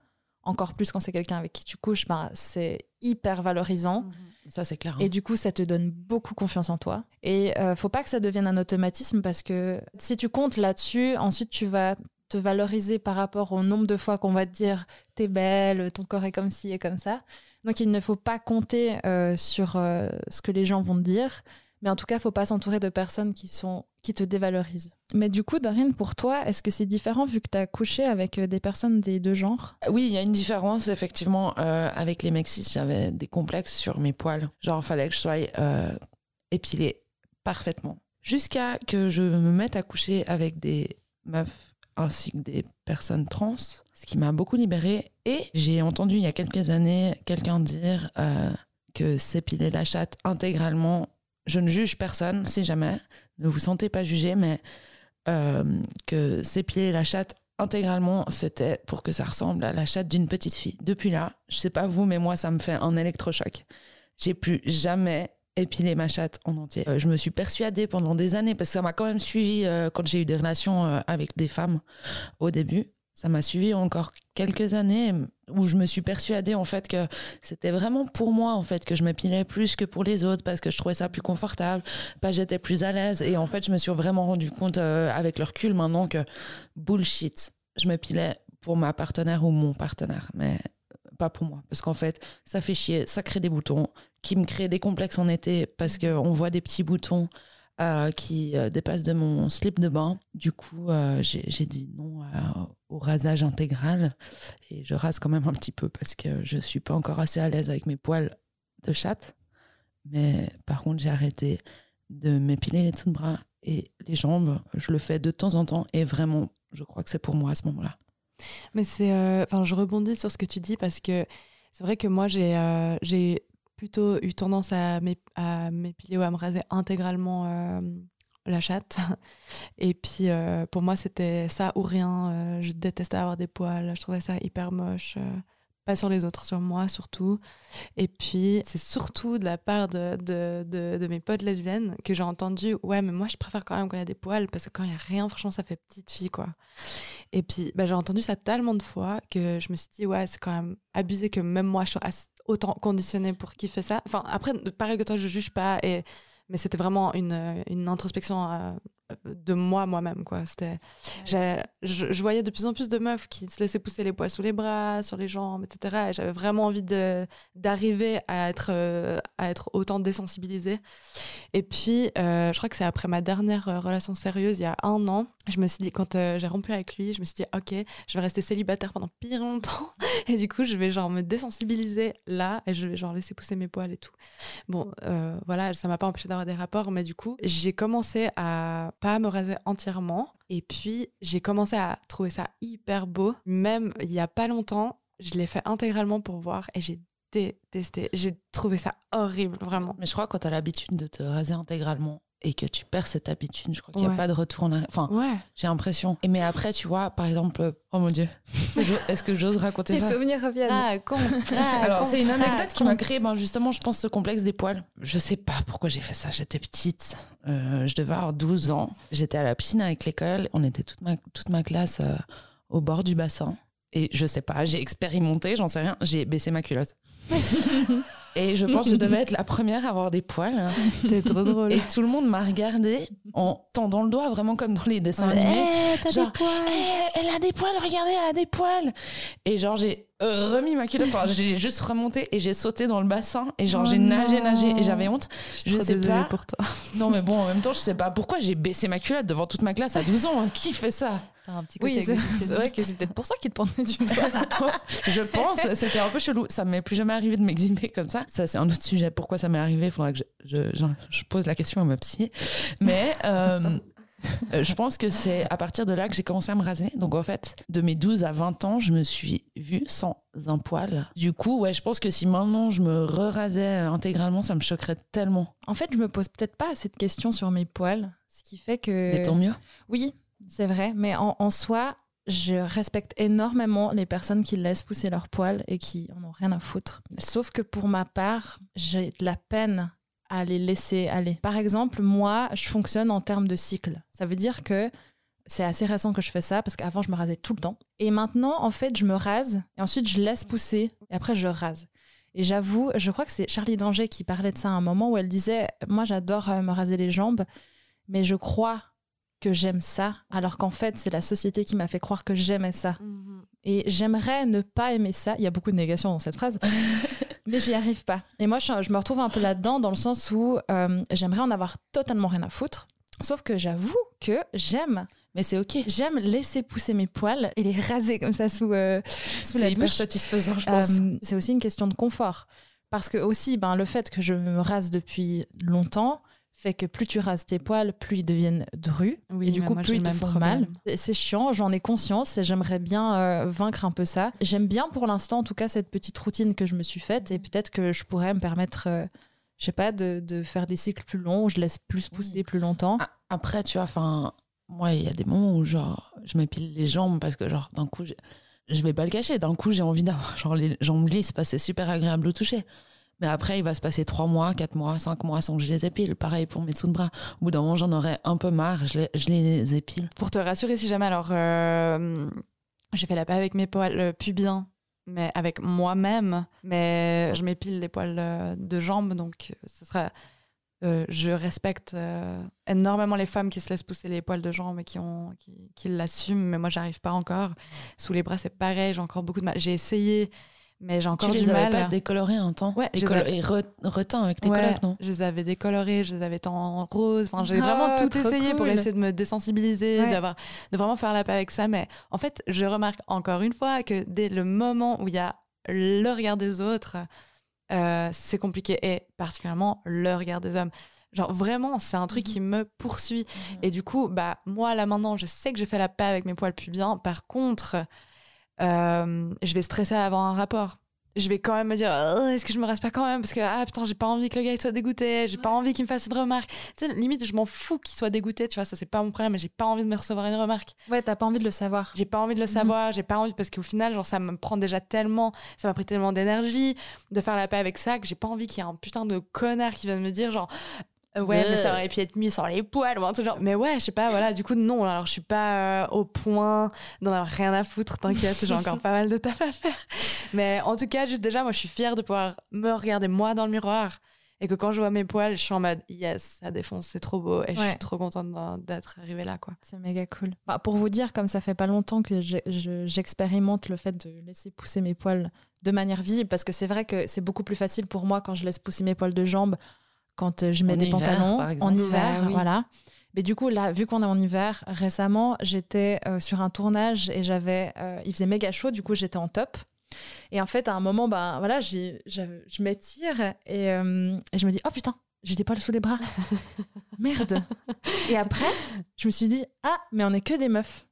encore plus quand c'est quelqu'un avec qui tu couches, ben, c'est hyper valorisant. Ça, c'est clair. hein. Et du coup, ça te donne beaucoup confiance en toi. Et euh, faut pas que ça devienne un automatisme parce que si tu comptes là-dessus, ensuite tu vas te valoriser par rapport au nombre de fois qu'on va te dire t'es belle, ton corps est comme ci et comme ça. Donc il ne faut pas compter euh, sur euh, ce que les gens vont te dire, mais en tout cas, faut pas s'entourer de personnes qui sont qui te dévalorisent. Mais du coup, Dorine, pour toi, est-ce que c'est différent vu que tu as couché avec euh, des personnes des deux genres? Oui, il y a une différence, effectivement. euh, avec les mecs cis, j'avais des complexes sur mes poils. Genre, fallait que je sois euh, épilée parfaitement. Jusqu'à que je me mette à coucher avec des meufs ainsi que des personnes trans, ce qui m'a beaucoup libérée. Et j'ai entendu il y a quelques années quelqu'un dire euh, que s'épiler la chatte intégralement, je ne juge personne, si jamais, ne vous sentez pas jugé, mais euh, que s'épiler la chatte intégralement, c'était pour que ça ressemble à la chatte d'une petite fille. Depuis là, je sais pas vous, mais moi, ça me fait un électrochoc. J'ai plus jamais épilé ma chatte en entier. Euh, je me suis persuadée pendant des années, parce que ça m'a quand même suivi euh, quand j'ai eu des relations avec des femmes au début. Ça m'a suivi encore quelques années où je me suis persuadée en fait que c'était vraiment pour moi en fait que je m'épilais plus que pour les autres parce que je trouvais ça plus confortable, pas j'étais plus à l'aise. Et en fait je me suis vraiment rendu compte euh, avec le recul maintenant que bullshit, je m'épilais pour ma partenaire ou mon partenaire mais pas pour moi. Parce qu'en fait ça fait chier, ça crée des boutons. Qui me créent des complexes en été parce qu'on voit des petits boutons euh, qui euh, dépassent de mon slip de bain. Du coup, euh, j'ai dit non au rasage intégral et je rase quand même un petit peu parce que je suis pas encore assez à l'aise avec mes poils de chatte. Mais par contre, j'ai arrêté de m'épiler les dessous de bras et les jambes. Je le fais de temps en temps et vraiment, je crois que c'est pour moi à ce moment-là. Mais c'est. Enfin, je rebondis sur ce que tu dis parce que c'est vrai que moi, j'ai j'ai plutôt eu tendance à m'ép- à m'épiler ou à me raser intégralement euh, la chatte. <laughs> Et puis, euh, pour moi, c'était ça ou rien. Euh, je détestais avoir des poils. Je trouvais ça hyper moche. pas sur les autres, sur moi surtout. Et puis, c'est surtout de la part de, de, de, mes potes lesbiennes que j'ai entendu Ouais, mais moi, je préfère quand même quand il y a des poils parce que quand il n'y a rien, franchement, ça fait petite fille, quoi. Et puis, bah, j'ai entendu ça tellement de fois que je me suis dit, ouais, c'est quand même abusé que même moi, je sois as- autant conditionnée pour kiffer ça. Enfin, après, pareil que toi, je juge pas, et... mais c'était vraiment une, une introspection euh, de moi, moi-même, quoi. C'était... Je, je voyais de plus en plus de meufs qui se laissaient pousser les poils sous les bras, sur les jambes, etc. Et j'avais vraiment envie de, d'arriver à être, euh, à être autant désensibilisée. Et puis, euh, je crois que c'est après ma dernière euh, relation sérieuse, il y a un an, je me suis dit, quand euh, j'ai rompu avec lui, je me suis dit, ok, je vais rester célibataire pendant pire longtemps. <laughs> Et du coup, je vais genre me désensibiliser là et je vais genre laisser pousser mes poils et tout. Bon, euh, voilà, ça m'a pas empêché d'avoir des rapports, mais du coup, j'ai commencé à pas me raser entièrement. Et puis, j'ai commencé à trouver ça hyper beau. Même il y a pas longtemps, je l'ai fait intégralement pour voir et j'ai détesté. J'ai trouvé ça horrible, vraiment. Mais je crois que quand tu as l'habitude de te raser intégralement, et que tu perds cette habitude. Je crois qu'il n'y a Ouais. pas de retour en arrière. Enfin, Ouais. j'ai l'impression. Et mais après, tu vois, par exemple, oh mon dieu, <laughs> est-ce que j'ose raconter Les ça souvenirs reviennent. <laughs> Alors, c'est une anecdote qui m'a créé, ben, justement, je pense, ce complexe des poils. Je sais pas pourquoi j'ai fait ça. J'étais petite. Euh, je devais avoir 12 ans. J'étais à la piscine avec l'école. On était toute ma, toute ma classe euh, au bord du bassin. Et je sais pas, j'ai expérimenté, j'en sais rien. J'ai baissé ma culotte. <laughs> Et je pense que je devais être la première à avoir des poils. <laughs> C'était trop drôle. Et tout le monde m'a regardé en tendant le doigt, vraiment comme dans les dessins animés. Eh, t'as Genre, des poils. Eh, elle a des poils, regardez, elle a des poils. Et genre, j'ai remis ma culotte, enfin, j'ai juste remonté et j'ai sauté dans le bassin. Et genre, Oh j'ai nagé, non. nagé. Et j'avais honte. je trop sais pas. pour toi. Non, mais bon, en même temps, je sais pas pourquoi j'ai baissé ma culotte devant toute ma classe à 12 ans. hein. Qui fait ça? Un petit Oui, côté c'est exhibitionniste. c'est vrai que c'est peut-être pour ça qu'il te pendait du doigt. <laughs> Je pense, c'était un peu chelou. Ça m'est plus jamais arrivé de m'exhiber comme ça. Ça, c'est un autre sujet. Pourquoi ça m'est arrivé? Il faudra que je, je- je- je pose la question à ma psy. Mais euh, <laughs> je pense que c'est à partir de là que j'ai commencé à me raser. Donc en fait, de mes 12 à 20 ans, je me suis vue sans un poil. Du coup, ouais, je pense que si maintenant je me re-rasais euh, intégralement, ça me choquerait tellement. En fait, je me pose peut-être pas cette question sur mes poils, ce qui fait que. Mais tant mieux. Oui, c'est vrai, mais en, soi, je respecte énormément les personnes qui laissent pousser leurs poils et qui en ont rien à foutre. Sauf que pour ma part, j'ai de la peine à les laisser aller. Par exemple, moi, je fonctionne en termes de cycle. Ça veut dire que c'est assez récent que je fais ça parce qu'avant, je me rasais tout le temps. Et maintenant, en fait, je me rase et ensuite, je laisse pousser et après, je rase. Et j'avoue, je crois que c'est Charlie Danger qui parlait de ça à un moment où elle disait Moi, j'adore euh, me raser les jambes, mais je crois que j'aime ça, alors qu'en fait, c'est la société qui m'a fait croire que j'aimais ça. Mhm. Et j'aimerais ne pas aimer ça. Il y a beaucoup de négation dans cette phrase, <laughs> mais j'y arrive pas. Et moi, je, je me retrouve un peu là-dedans, dans le sens où euh, j'aimerais en avoir totalement rien à foutre. Sauf que j'avoue que j'aime, Mais c'est ok. j'aime laisser pousser mes poils et les raser comme ça sous, euh, sous la C'est hyper douche. satisfaisant, je pense. Euh, c'est aussi une question de confort. Parce que aussi, ben, le fait que je me rase depuis longtemps fait que plus tu rases tes poils, plus ils deviennent drus. Oui, et du coup, moi, plus ils te font problème. mal. C'est chiant, j'en ai conscience et j'aimerais bien euh, vaincre un peu ça. J'aime bien pour l'instant, en tout cas, cette petite routine que je me suis faite et peut-être que je pourrais me permettre, euh, je sais pas, de, de faire des cycles plus longs où je laisse plus pousser plus longtemps. Ah, Après, tu vois, enfin, moi, il y a des moments où, genre, je m'épile les jambes parce que, genre, d'un coup, je vais pas le cacher, d'un coup, j'ai envie d'avoir, genre, les jambes lisses parce que c'est super agréable au toucher. Mais après, il va se passer 3 mois, 4 mois, 5 mois sans que je les épile. Pareil pour mes sous de bras. Au bout d'un moment, j'en aurais un peu marre, je les, je les épile. Pour te rassurer, si jamais, alors, euh, j'ai fait la paix avec mes poils euh, pubiens, mais avec moi-même. Mais je m'épile les poils euh, de jambes, donc ce sera. je respecte énormément les femmes qui se laissent pousser les poils de jambes et qui, ont, qui, qui l'assument, mais moi, j'arrive pas encore. Sous les bras, c'est pareil, j'ai encore beaucoup de mal. J'ai essayé, mais j'ai encore tu du les avais pas décolorés un temps Ouais, et, avais- et re- reteints avec tes Ouais, colocs, non Je les avais décolorés, je les avais en rose. Enfin, j'ai Oh, vraiment tout essayé pour essayer de me désensibiliser, Ouais. d'avoir, de vraiment faire la paix avec ça. Mais en fait, je remarque encore une fois que dès le moment où il y a le regard des autres, euh, c'est compliqué. Et particulièrement le regard des hommes. Genre vraiment, c'est un truc qui me poursuit. Et du coup, bah moi là maintenant, je sais que j'ai fait la paix avec mes poils pubiens. Par contre, euh, je vais stresser à avoir un rapport. Je vais quand même me dire, Oh, est-ce que je me reste pas quand même? Parce que, ah putain, j'ai pas envie que le gars il soit dégoûté, j'ai pas envie qu'il me fasse une remarque. Tu sais, limite, je m'en fous qu'il soit dégoûté, tu vois, ça c'est pas mon problème, mais j'ai pas envie de me recevoir une remarque. Ouais, t'as pas envie de le savoir. J'ai pas envie de le savoir, j'ai pas envie, parce qu'au final, genre, ça me prend déjà tellement, ça m'a pris tellement d'énergie de faire la paix avec ça que j'ai pas envie qu'il y ait un putain de connard qui vienne me dire, genre, Euh, ouais, mais ça aurait pu être mieux sans les poils ou un truc genre. Mais ouais, je sais pas, voilà, du coup, non, alors je suis pas euh, au point d'en avoir rien à foutre, t'inquiète, j'ai encore pas mal de taf à faire. Mais en tout cas, juste déjà, moi, je suis fière de pouvoir me regarder moi dans le miroir. Et que quand je vois mes poils, je suis en mode yes, ça défonce, c'est trop beau. Et je suis trop contente d'être arrivée là, quoi. C'est méga cool. Bah, pour vous dire, comme ça fait pas longtemps que je- j'expérimente le fait de laisser pousser mes poils de manière visible, parce que c'est vrai que c'est beaucoup plus facile pour moi quand je laisse pousser mes poils de jambes, quand euh, je mets En des hiver, pantalons par en hiver, oui. voilà. Mais du coup, là, vu qu'on est en hiver, récemment, j'étais euh, sur un tournage et j'avais, euh, il faisait méga chaud, du coup, j'étais en top. Et en fait, à un moment, ben voilà, j'ai- je m'étire et, euh, et je me dis, oh putain, j'ai des poils sous les bras. <laughs> Merde. Et après, je me suis dit, ah, mais on est que des meufs.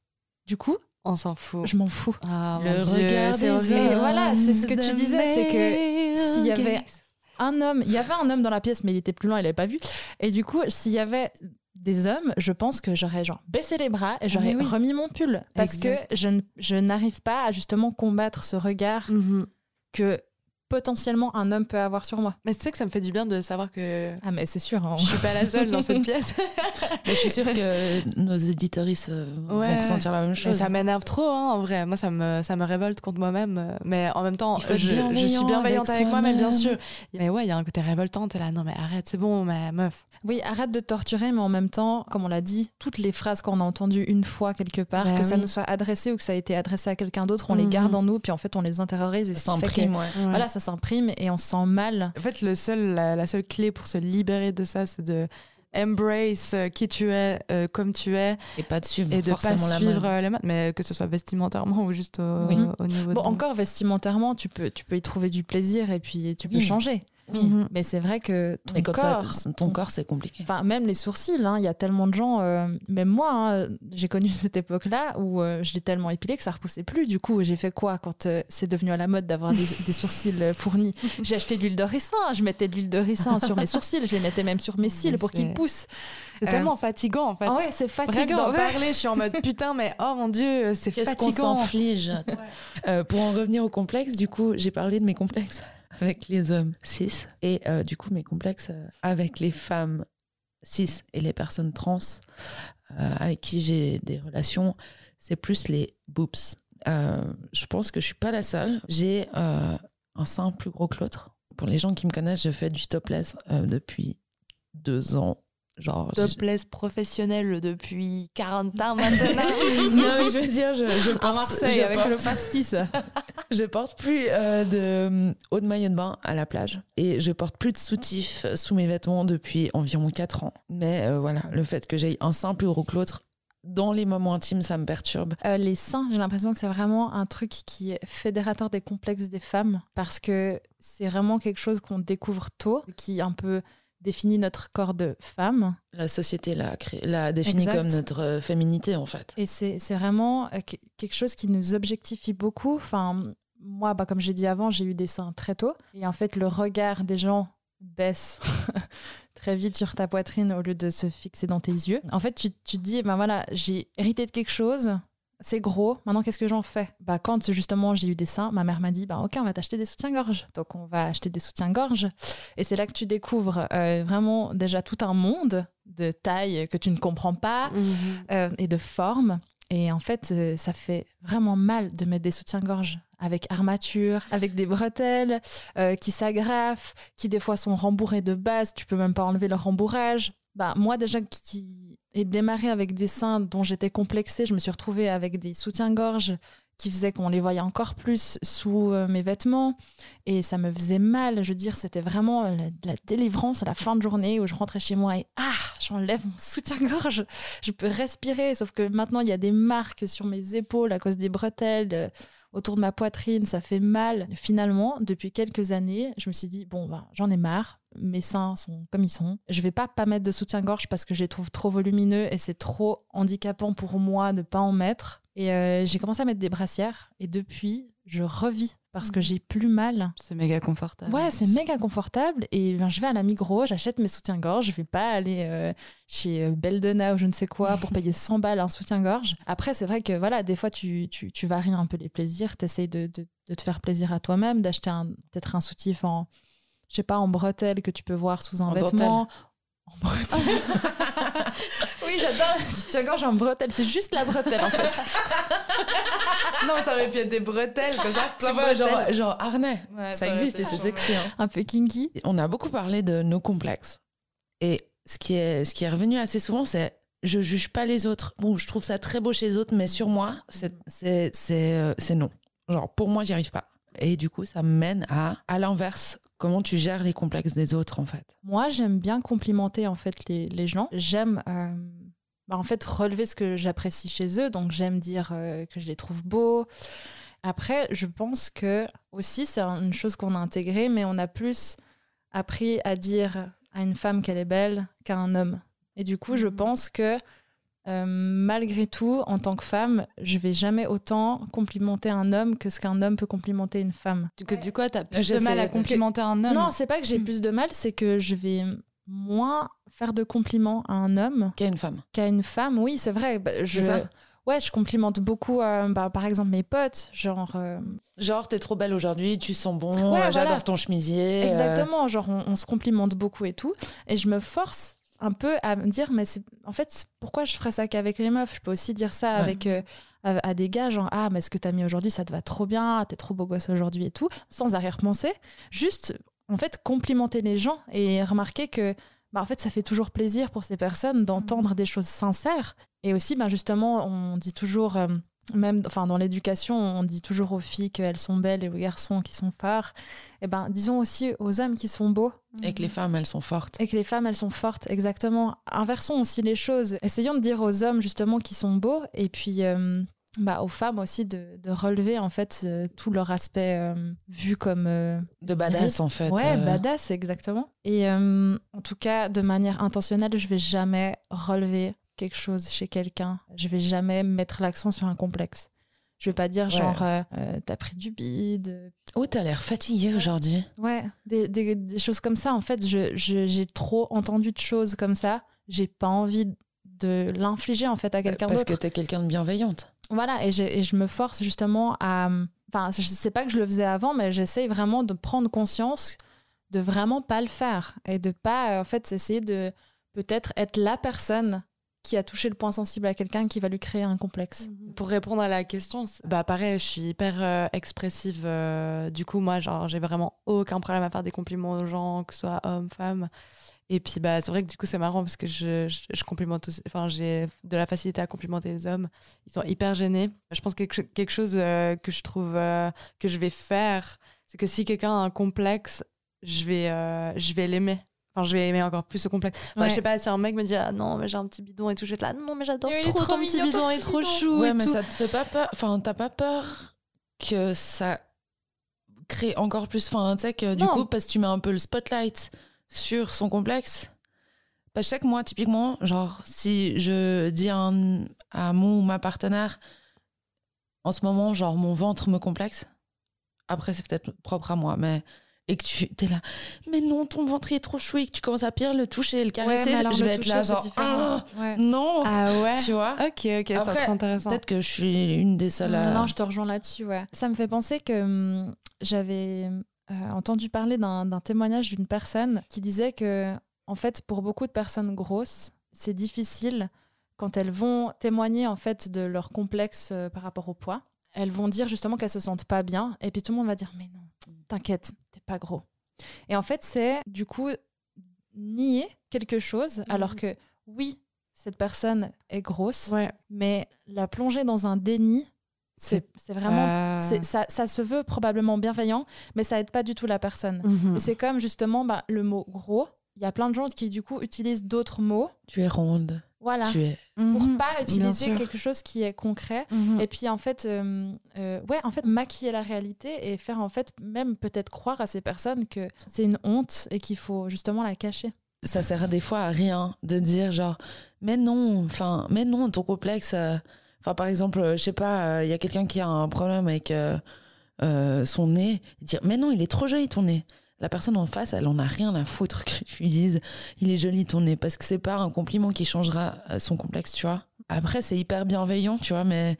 Du coup, On s'en fout. je m'en fous. Ah, Le regard c'est des horrible. Et voilà, c'est ce que tu disais, c'est que s'il y avait un homme, il y avait un homme dans la pièce, mais il était plus loin, il l'avait pas vu. Et du coup, s'il y avait des hommes, je pense que j'aurais genre baissé les bras et j'aurais oui. remis mon pull parce Exact. que je n'arrive pas à justement combattre ce regard Mhm. que potentiellement un homme peut avoir sur moi. Mais tu sais que ça me fait du bien de savoir que Ah mais c'est sûr. hein. je suis pas la seule dans cette <laughs> pièce. Mais je suis sûre que nos éditoristes euh, Ouais. vont ressentir la même Mais chose. ça m'énerve trop, hein, en vrai. Moi, ça me, ça me révolte contre moi-même. Mais en même temps, je, je suis bienveillant bienveillante avec, avec moi-même, bien sûr. Mais ouais, il y a un côté révoltant. T'es là, non, mais arrête, c'est bon, ma meuf. Oui, arrête de torturer, mais en même temps, comme on l'a dit, toutes les phrases qu'on a entendues une fois quelque part, Bah que ça nous soit adressé ou que ça a été adressé à quelqu'un d'autre, on les Mhm. garde en nous, puis en fait on les intériorise et Ça fait que- ouais. Voilà, ça s'imprime et on se sent mal. En fait, le seul, la, la seule clé pour se libérer de ça, c'est de embrace euh, qui tu es, euh, comme tu es, Et pas de suivre et de pas forcément la suivre mode. euh, les modes, mais que ce soit vestimentairement ou juste au, Oui. au niveau Bon, de... encore vestimentairement, tu peux, tu peux y trouver du plaisir et puis tu peux Oui. changer. Oui. Mhm. Mais c'est vrai que ton Mais quand ça- corps, ton corps, c'est compliqué. Enfin, même les sourcils, hein, il y a tellement de gens, euh, même moi, hein, j'ai connu <laughs> cette époque-là où euh, je l'ai tellement épilé que ça repoussait plus. Du coup, j'ai fait quoi quand euh, c'est devenu à la mode d'avoir des, <laughs> des sourcils euh, fournis? J'ai acheté de l'huile de ricin, je mettais de l'huile de ricin <laughs> sur mes sourcils, je les mettais même sur mes cils pour qu'ils poussent. C'est Euh, tellement fatigant, en fait. Ah ouais, c'est fatigant. d'en ouais. parler, je suis en mode putain, mais oh mon dieu, c'est Qu'est-ce qu'on fatigant. s'inflige Euh, Pour en revenir au complexe, du coup, j'ai parlé de mes complexes avec les hommes cis et euh, du coup mes complexes euh, avec les femmes cis et les personnes trans euh, avec qui j'ai des relations, c'est plus les boobs. Je pense que je suis pas la seule. J'ai un sein plus gros que l'autre. Pour les gens qui me connaissent, je fais du topless depuis deux ans. Genre, Topless professionnel depuis 40 ans <laughs> maintenant. non, mais je veux dire, je, je porte, À Marseille je avec porte- le pastis. <laughs> Je porte plus euh, de euh, haut de maillot de bain à la plage et je porte plus de soutif sous mes vêtements depuis environ 4 ans. Mais euh, voilà, le fait que j'aie un sein plus gros que l'autre dans les moments intimes, ça me perturbe. Euh, les seins, j'ai l'impression que c'est vraiment un truc qui est fédérateur des complexes des femmes parce que c'est vraiment quelque chose qu'on découvre tôt, qui un peu définit notre corps de femme. La société l'a, créé, l'a défini Exact. comme notre euh, féminité en fait. Et c'est c'est vraiment euh, que- quelque chose qui nous objectifie beaucoup. Enfin, moi, bah, comme j'ai dit avant, j'ai eu des seins très tôt. Et en fait, le regard des gens baisse <laughs> très vite sur ta poitrine au lieu de se fixer dans tes yeux. En fait, tu, tu te dis, ben voilà, j'ai hérité de quelque chose. C'est gros, maintenant qu'est-ce que j'en fais? Bah, Quand justement j'ai eu des seins, ma mère m'a dit bah, Ok, on va t'acheter des soutiens-gorge. Donc on va acheter des soutiens-gorge. Et c'est là que tu découvres euh, vraiment déjà tout un monde de taille que tu ne comprends pas euh, et de forme. Et en fait, euh, ça fait vraiment mal de mettre des soutiens-gorge avec armature, avec des bretelles qui s'agrafent, qui des fois sont rembourrées de base. Tu peux même pas enlever le rembourrage. Bah, moi, déjà, qui- ai démarré avec des seins dont j'étais complexée, je me suis retrouvée avec des soutiens-gorge qui faisaient qu'on les voyait encore plus sous euh, mes vêtements. Et ça me faisait mal. Je veux dire, c'était vraiment la, délivrance à la fin de journée où je rentrais chez moi et ah, j'enlève mon soutien-gorge. Je peux respirer. Sauf que maintenant, il y a des marques sur mes épaules à cause des bretelles. euh, autour de ma poitrine, ça fait mal. Finalement, depuis quelques années, je me suis dit, bon, ben, j'en ai marre. Mes seins sont comme ils sont. Je vais pas pas mettre de soutien-gorge parce que je les trouve trop volumineux et c'est trop handicapant pour moi de pas en mettre. Et euh, j'ai commencé à mettre des brassières et depuis, je revis parce que j'ai plus mal. C'est méga confortable. Ouais, c'est méga confortable. Et ben, je vais à la Migros, j'achète mes soutiens-gorge. Je vais pas aller euh, chez euh, Beldena ou je ne sais quoi pour payer <laughs> 100 balles un soutien-gorge. Après, c'est vrai que voilà, des fois, tu, tu, tu varies un peu les plaisirs. Tu essayes de, de, de te faire plaisir à toi-même, d'acheter peut-être un soutif en, je sais pas, en bretelle que tu peux voir sous un En vêtement. En bretelle. <laughs> oui, j'adore le soutien-gorge en bretelle. C'est juste la bretelle, en fait. <laughs> non, ça aurait pu être des bretelles comme ça. <laughs> Tu vois, genre, genre harnais. Ouais, Ça existe et c'est sexy. hein. Un peu kinky. On a beaucoup parlé de nos complexes. Et ce qui est, ce qui est revenu assez souvent, c'est je juge pas les autres. Bon, je trouve ça très beau chez les autres, mais sur moi, c'est c'est- c'est euh, c'est non. Genre, pour moi, j'y arrive pas. Et du coup, ça me mène à, à l'inverse. Comment tu gères les complexes des autres, en fait? Moi, j'aime bien complimenter en fait les, les gens. J'aime euh, bah, en fait relever ce que j'apprécie chez eux. Donc j'aime dire euh, que je les trouve beaux. Après, je pense que aussi c'est une chose qu'on a intégrée, mais on a plus appris à dire à une femme qu'elle est belle qu'à un homme. Et du coup, je pense que euh, malgré tout, en tant que femme, je vais jamais autant complimenter un homme que ce qu'un homme peut complimenter une femme. Que du coup, t'as plus de mal à complimenter un homme. Non, c'est pas que j'ai plus de mal, c'est que je vais moins faire de compliments à un homme Qu'à une femme. qu'à une femme. Oui, c'est vrai. bah, je, C'est ça ouais, je complimente beaucoup, euh, bah, par exemple, mes potes, genre. euh, Genre, t'es trop belle aujourd'hui, tu sens bon, Ouais, euh, j'adore voilà. ton chemisier. euh, Exactement, genre on, on se complimente beaucoup et tout. Et je me force un peu à me dire, mais c'est en fait, pourquoi je ferais ça qu'avec les meufs? Je peux aussi dire ça Ouais. avec euh, à, à des gars, genre ah, mais ce que t'as mis aujourd'hui, ça te va trop bien, t'es trop beau gosse aujourd'hui et tout, sans arrière-pensée. Juste, en fait, complimenter les gens et remarquer que. Bah, en fait, ça fait toujours plaisir pour ces personnes d'entendre des choses sincères. Et aussi, bah, justement, on dit toujours, euh, même enfin, dans l'éducation, on dit toujours aux filles qu'elles sont belles et aux garçons qui sont forts. Et ben, disons aussi aux hommes qui sont beaux Et que les femmes, elles sont fortes. et que les femmes, elles sont fortes, exactement. Inversons aussi les choses. Essayons de dire aux hommes, justement, qui sont beaux, et puis euh, bah, aux femmes aussi de, de relever, en fait, euh, tout leur aspect euh, vu comme... euh, De badass, en fait. ouais, badass, exactement. Et en tout cas, de manière intentionnelle, je vais jamais relever quelque chose chez quelqu'un. Je vais jamais mettre l'accent sur un complexe. Je vais pas dire Ouais. genre, euh, euh, t'as pris du bide, Oh, t'as l'air fatiguée aujourd'hui. Ouais, des, des- des choses comme ça. En fait, je- je- j'ai trop entendu de choses comme ça. J'ai pas envie de l'infliger en fait à quelqu'un Parce que d'autre. t'es quelqu'un de bienveillante. Voilà, et, et je me force justement à. Enfin, je sais pas que je le faisais avant, mais j'essaye vraiment de prendre conscience de vraiment pas le faire et de pas, euh, en fait, essayer de peut-être être la personne qui a touché le point sensible à quelqu'un qui va lui créer un complexe. Pour répondre à la question, bah pareil, je suis hyper euh, expressive. euh, du coup, moi, genre, j'ai vraiment aucun problème à faire des compliments aux gens, que ce soit hommes, femmes. Et puis, bah, c'est vrai que du coup, c'est marrant parce que je, je, complimente. Enfin, j'ai de la facilité à complimenter les hommes. Ils sont hyper gênés. Je pense que quelque, cho- quelque chose euh, que je trouve que je vais faire, c'est que si quelqu'un a un complexe, je vais, je vais l'aimer. Enfin, je vais aimer encore plus ce complexe. Enfin, Ouais. Je sais pas, si un mec me dit ah non, mais j'ai un petit bidon et tout, je vais être là, non, mais j'adore trop, trop ton petit mignon, ton bidon, il est petit trop bidon. chou. ouais, et mais tout. ça te fait pas peur. Enfin, t'as pas peur que ça crée encore plus. Enfin, tu sais que du Non. coup, parce que tu mets un peu le spotlight sur son complexe. Parce que je sais que moi, typiquement, genre, si je dis à, un- à mon ou ma partenaire, en ce moment, genre, mon ventre me complexe, après, c'est peut-être propre à moi, mais. Et que tu es là, mais non, ton ventre est trop chou et que tu commences à pire le toucher et le caresser, mais alors je vais être là, genre, ah, Ouais. non, Ah ouais tu vois. Ok, ok, c'est très intéressant. Peut-être que je suis une des seules à... Non, je te rejoins là-dessus, ouais. Ça me fait penser que hum, j'avais euh, entendu parler d'un témoignage d'une personne qui disait que, en fait, pour beaucoup de personnes grosses, c'est difficile quand elles vont témoigner en fait de leur complexe euh, par rapport au poids. Elles vont dire justement qu'elles se sentent pas bien, et puis tout le monde va dire mais non, t'inquiète, pas gros. Et en fait, c'est du coup nier quelque chose, alors que oui, cette personne est grosse, Ouais. mais la plonger dans un déni, c'est vraiment. Ça, ça se veut probablement bienveillant, mais ça aide pas du tout la personne. Et c'est comme justement bah, le mot gros. Il y a plein de gens qui du coup utilisent d'autres mots. Tu es ronde, Voilà. tu es... Pour Mhm. pas utiliser quelque chose qui est concret. Mhm. Et puis en fait, euh, euh, ouais, en fait, maquiller la réalité et faire en fait même peut-être croire à ces personnes que c'est une honte et qu'il faut justement la cacher. Ça sert des fois à rien de dire genre, mais non, enfin, mais non, ton complexe... euh, Enfin, par exemple, je sais pas, euh, il y a quelqu'un qui a un problème avec euh, euh, son nez, dire, mais non, il est trop joli ton nez. La personne en face, elle en a rien à foutre que je lui dise, il est joli ton nez, parce que c'est pas un compliment qui changera euh, son complexe, tu vois. Après, c'est hyper bienveillant, tu vois, mais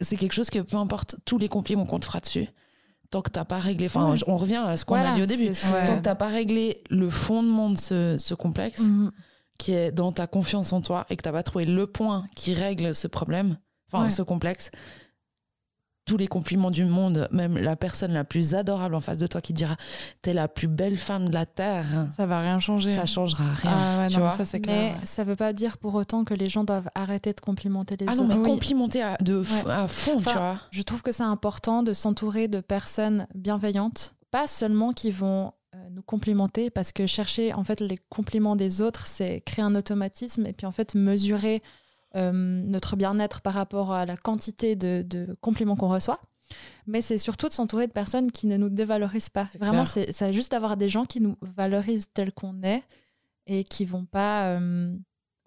c'est quelque chose que peu importe tous les compliments qu'on te fera dessus, tant que t'as pas réglé, enfin, Ouais. on revient à ce qu'on Voilà, a dit au début, tant que t'as pas réglé le fondement de ce, ce complexe, Mhm. qui est dans ta confiance en toi et que t'as pas trouvé le point qui règle ce problème, enfin Ouais. ce complexe, tous les compliments du monde, même la personne la plus adorable en face de toi qui dira t'es la plus belle femme de la terre, Ça va rien changer. ça changera rien. Ah ouais, tu non, vois ça c'est Mais clair. ça veut pas dire pour autant que les gens doivent arrêter de complimenter les Ah non, autres. mais Oui. complimenter à, de, f- à fond, Enfin, tu vois. Je trouve que c'est important de s'entourer de personnes bienveillantes, pas seulement qui vont euh, nous complimenter, parce que chercher en fait les compliments des autres, c'est créer un automatisme et puis en fait mesurer euh, notre bien-être par rapport à la quantité de, de compliments qu'on reçoit. Mais c'est surtout de s'entourer de personnes qui ne nous dévalorisent pas. Vraiment, c'est juste d'avoir des gens qui nous valorisent tels qu'on est et qui vont pas, euh,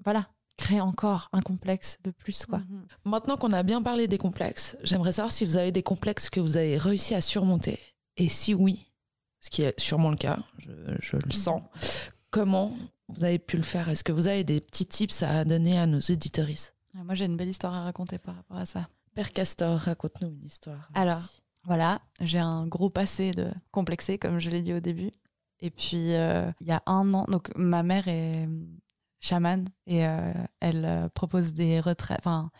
voilà, créer encore un complexe de plus, quoi. Mhm. Maintenant qu'on a bien parlé des complexes, j'aimerais savoir si vous avez des complexes que vous avez réussi à surmonter. Et si oui, ce qui est sûrement le cas, je, je le sens, comment vous avez pu le faire Est-ce que vous avez des petits tips à donner à nos éditorices Moi, j'ai une belle histoire à raconter par rapport à ça. Père Castor, raconte-nous une histoire. Alors, Voilà, j'ai un gros passé de complexé, comme je l'ai dit au début. Et puis, euh, il y a un an, donc ma mère est euh, chamane et euh, elle propose des retraites, enfin,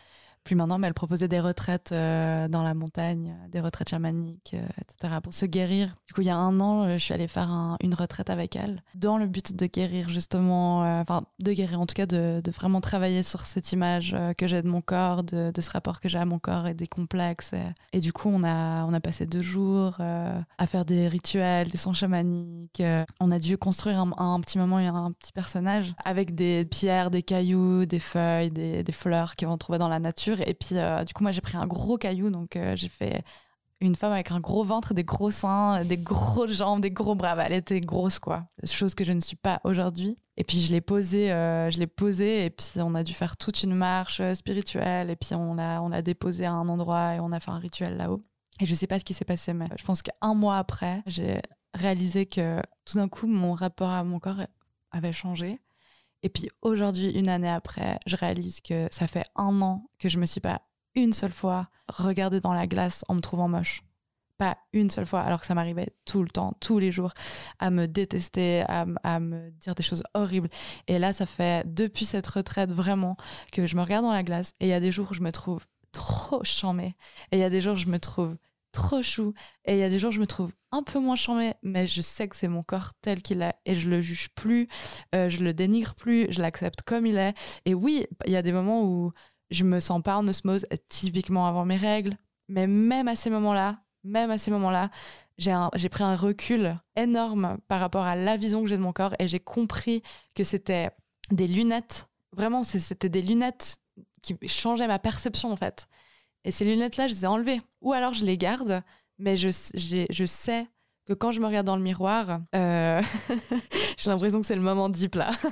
plus maintenant, elle proposait des retraites euh, dans la montagne, des retraites chamaniques, euh, etc., pour se guérir. Du coup, il y a un an, euh, je suis allée faire un- une retraite avec elle, dans le but de guérir, justement, euh, enfin, de guérir, en tout cas, de, vraiment travailler sur cette image euh, que j'ai de mon corps, de, ce rapport que j'ai à mon corps et des complexes. Et, du coup, on a, on a passé deux jours euh, à faire des rituels, des sons chamaniques. euh, on a dû construire un, un petit moment et un petit personnage avec des pierres, des cailloux, des feuilles, des, des fleurs qu'on trouvait dans la nature. Et puis, euh, du coup, moi, j'ai pris un gros caillou, donc euh, j'ai fait une femme avec un gros ventre, des gros seins, des grosses jambes, des gros bras. Bah, elle était grosse, quoi. Chose que je ne suis pas aujourd'hui. Et puis je l'ai posée, euh, je l'ai posée, et puis on a dû faire toute une marche spirituelle, et puis on l'a, on l'a déposée à un endroit et on a fait un rituel là-haut. Et je sais pas ce qui s'est passé, mais je pense qu'un mois après, j'ai réalisé que tout d'un coup, mon rapport à mon corps avait changé. Et puis aujourd'hui, une année après, je réalise que ça fait un an que je me suis pas une seule fois regardée dans la glace en me trouvant moche. Pas une seule fois, alors que ça m'arrivait tout le temps, tous les jours, à me détester, à, me dire des choses horribles. Et là, ça fait depuis cette retraite vraiment que je me regarde dans la glace et il y a des jours où je me trouve trop chamée et il y a des jours où je me trouve trop chou et il y a des jours je me trouve un peu moins chamée mais je sais que c'est mon corps tel qu'il est et je le juge plus, euh, je le dénigre plus, je l'accepte comme il est. Et oui, il y a des moments où je me sens pas en osmose, typiquement avant mes règles, mais même à ces moments-là, même à ces moments-là, j'ai pris un recul énorme par rapport à la vision que j'ai de mon corps et j'ai compris que c'était des lunettes. Vraiment, c'était des lunettes qui changeaient ma perception en fait. Et ces lunettes-là, je les ai enlevées. Ou alors je les garde, mais je, j'ai- je sais que quand je me regarde dans le miroir, euh, <laughs> j'ai l'impression que c'est le moment deep là. <laughs>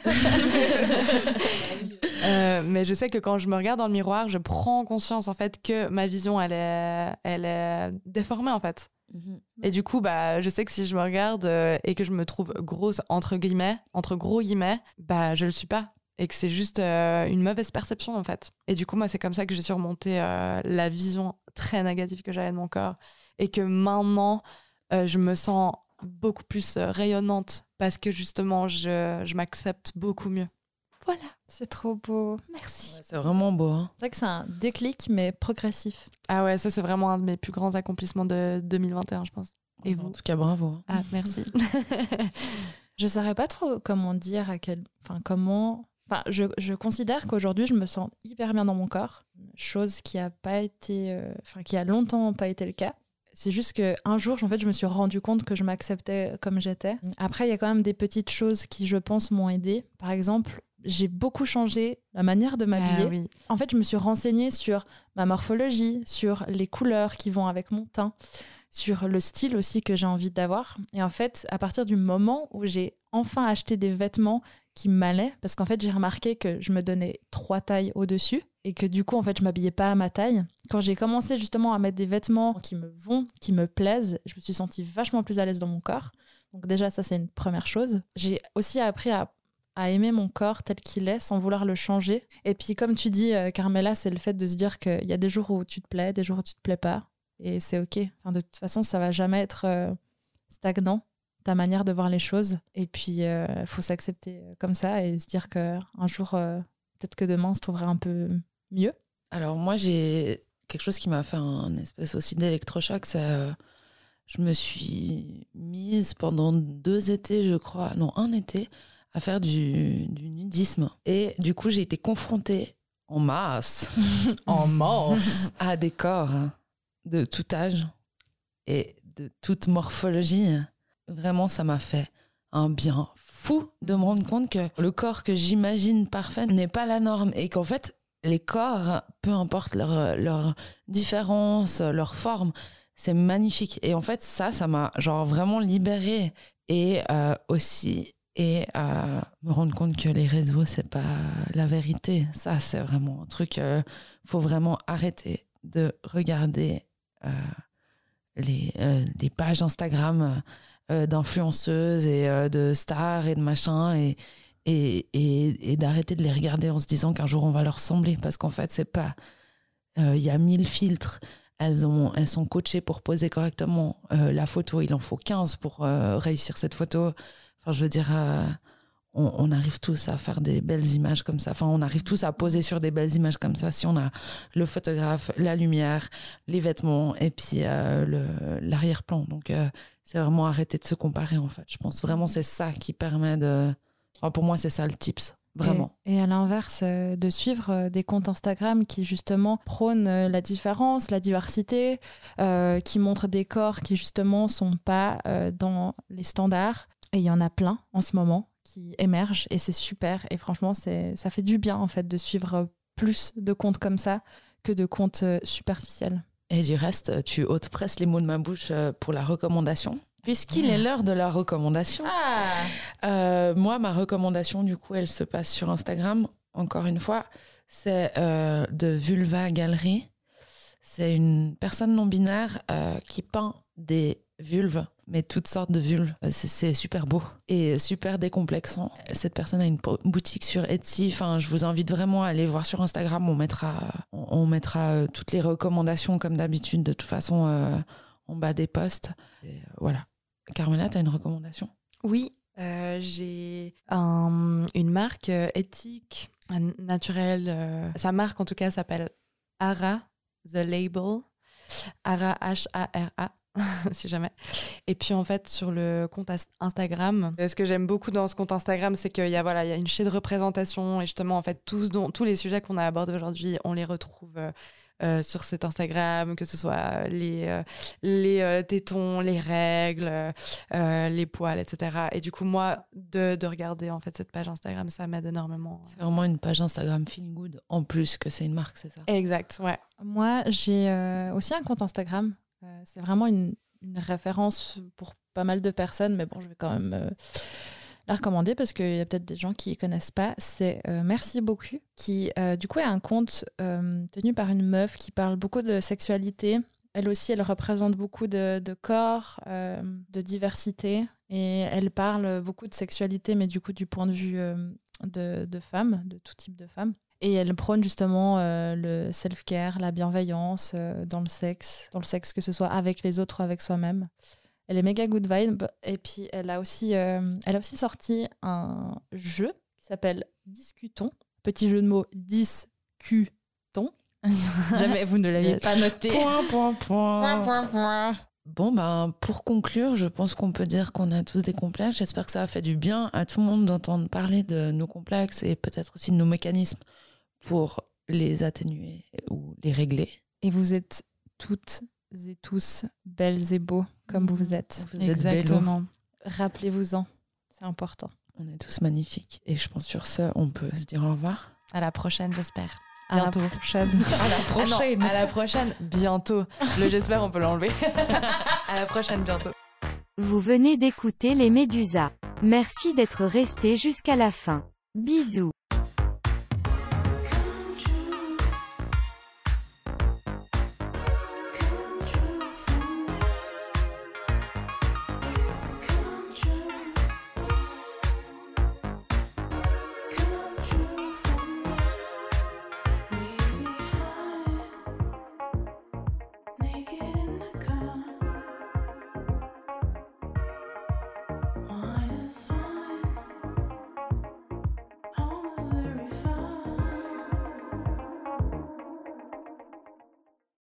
Euh, mais je sais que quand je me regarde dans le miroir, je prends conscience en fait que ma vision elle est, elle est déformée en fait. Mhm. Et du coup, bah, je sais que si je me regarde euh, et que je me trouve grosse entre guillemets, entre gros guillemets, bah, je le suis pas. Et que c'est juste euh, une mauvaise perception en fait. Et du coup, moi, c'est comme ça que j'ai surmonté euh, la vision très négative que j'avais de mon corps. Et que maintenant, euh, je me sens beaucoup plus rayonnante parce que justement, je, je m'accepte beaucoup mieux. Voilà, C'est trop beau. merci. Ouais, c'est vraiment beau. hein. C'est vrai que c'est un déclic, mais progressif. Ah ouais, ça, c'est vraiment un de mes plus grands accomplissements de 2021, je pense. Et En vous tout cas, bravo. hein. Ah, merci. <laughs> Je saurais pas trop comment dire à quel, enfin comment. Enfin, je, je considère qu'aujourd'hui je me sens hyper bien dans mon corps, chose qui a pas été, euh, enfin qui a longtemps pas été le cas. C'est juste que un jour, en fait, je me suis rendu compte que je m'acceptais comme j'étais. Après, il y a quand même des petites choses qui, je pense, m'ont aidé. Par exemple, j'ai beaucoup changé la manière de m'habiller. Ah oui. En fait, je me suis renseignée sur ma morphologie, sur les couleurs qui vont avec mon teint, sur le style aussi que j'ai envie d'avoir. Et en fait, à partir du moment où j'ai enfin acheté des vêtements qui m'allaient, parce qu'en fait, j'ai remarqué que je me donnais trois tailles au-dessus et que du coup, en fait, je m'habillais pas à ma taille. Quand j'ai commencé justement à mettre des vêtements qui me vont, qui me plaisent, je me suis sentie vachement plus à l'aise dans mon corps. Donc déjà, ça, c'est une première chose. J'ai aussi appris à à aimer mon corps tel qu'il est sans vouloir le changer. Et puis comme tu dis, euh, Carmela, c'est le fait de se dire qu'il y a des jours où tu te plais, des jours où tu te plais pas. Et c'est OK. Enfin, de toute façon, ça va jamais être euh, stagnant, ta manière de voir les choses. Et puis, il faut s'accepter euh, comme ça et se dire qu'un jour, euh, peut-être que demain, on se trouvera un peu mieux. Alors moi, j'ai quelque chose qui m'a fait un espèce aussi d'électrochoc. Euh, je me suis mise pendant deux étés, je crois, non un été, à faire du, du nudisme. Et du coup, j'ai été confrontée en masse <laughs> en masse. à des corps de tout âge et de toute morphologie. Vraiment, ça m'a fait un bien fou de me rendre compte que le corps que j'imagine parfait n'est pas la norme et qu'en fait, les corps, peu importe leur, leur différence, leur forme, c'est magnifique. Et en fait, ça, ça m'a genre vraiment libérée et euh, aussi et à me rendre compte que les réseaux, c'est pas la vérité. Ça, c'est vraiment un truc. Il faut vraiment arrêter de regarder les, les, pages Instagram d'influenceuses et de stars et de machins et, et, et, et d'arrêter de les regarder en se disant qu'un jour on va leur ressembler parce qu'en fait, c'est pas. Il y a mille filtres elles, ont, elles sont coachées pour poser correctement euh, la photo. Il en faut 15 pour euh, réussir cette photo. Enfin, je veux dire, euh, on, arrive tous à faire des belles images comme ça. Enfin, on arrive tous à poser sur des belles images comme ça si on a le photographe, la lumière, les vêtements et puis l'arrière-plan. Donc, c'est vraiment arrêter de se comparer, en fait. Je pense vraiment c'est ça qui permet de... pour moi, c'est ça le tips. Vraiment. Et, à l'inverse, euh, de suivre euh, des comptes Instagram qui justement prônent euh, la différence, la diversité, qui montrent des corps qui justement sont pas dans les standards. Et il y en a plein en ce moment qui émergent et c'est super. Et franchement, c'est, ça fait du bien en fait de suivre plus de comptes comme ça que de comptes superficiels. Et du reste, tu ôtes presque les mots de ma bouche pour la recommandation. Puisqu'il est l'heure de la recommandation. Ah. Euh, moi, ma recommandation, du coup, elle se passe sur Instagram. Encore une fois, c'est euh, de Vulva Galerie. C'est une personne non binaire euh, qui peint des vulves, mais toutes sortes de vulves. C'est super beau et super décomplexant. Cette personne a une boutique sur Etsy. Enfin, je vous invite vraiment à aller voir sur Instagram. On mettra, on mettra toutes les recommandations comme d'habitude, de toute façon, en bas des posts. voilà. Carmela, tu as une recommandation? Oui, euh, j'ai une marque euh, éthique, naturelle. Euh, sa marque, en tout cas, s'appelle Ara, The Label. Ara, H-A-R-A. <laughs> si jamais. Et puis en fait sur le compte Instagram, ce que j'aime beaucoup dans ce compte Instagram, c'est qu'il y a voilà, il y a une chaîne de représentation et justement en fait tous tous les sujets qu'on a abordés aujourd'hui, on les retrouve euh, sur cet Instagram, que ce soit les, euh, les euh, tétons, les règles, les poils, etc. Et du coup, moi, de, de, regarder en fait cette page Instagram, ça m'aide énormément. C'est vraiment une page Instagram feel good en plus que c'est une marque, c'est ça? Exact, ouais. Moi, j'ai aussi un compte Instagram. C'est vraiment une, référence pour pas mal de personnes, mais bon, je vais quand même la recommander parce qu'il y a peut-être des gens qui ne connaissent pas. C'est euh, Merci beaucoup, qui euh, du coup est un euh, tenu par une meuf qui parle beaucoup de sexualité. Elle aussi, elle représente beaucoup de, corps, de diversité. Et elle parle beaucoup de sexualité, mais du coup du point de vue de, de femmes, de tout type de femmes. Et elle prône justement le self-care, la bienveillance dans le sexe, dans le sexe que ce soit avec les autres ou avec soi-même. Elle est méga good vibe. Et puis, elle a aussi, euh, elle a aussi sorti un jeu qui s'appelle Discutons. Petit jeu de mots, discutons. <laughs> Jamais vous ne l'aviez pas noté. Point, point, point. point, point, Bon, ben, pour conclure, je pense qu'on peut dire qu'on a tous des complexes. J'espère que ça a fait du bien à tout le monde d'entendre parler de nos complexes et peut-être aussi de nos mécanismes pour les atténuer ou les régler. Et vous êtes toutes et tous belles et beaux comme vous mhm. êtes. Exactement. Rappelez-vous-en, c'est important. On est tous magnifiques et je pense sur ça, on peut se dire au revoir. À la prochaine, j'espère. À bientôt. la prochaine. <laughs> à la prochaine. à la prochaine, bientôt. Le j'espère, on peut l'enlever. <laughs> à la prochaine, bientôt. Vous venez d'écouter les Médusas. Merci d'être resté jusqu'à la fin. Bisous.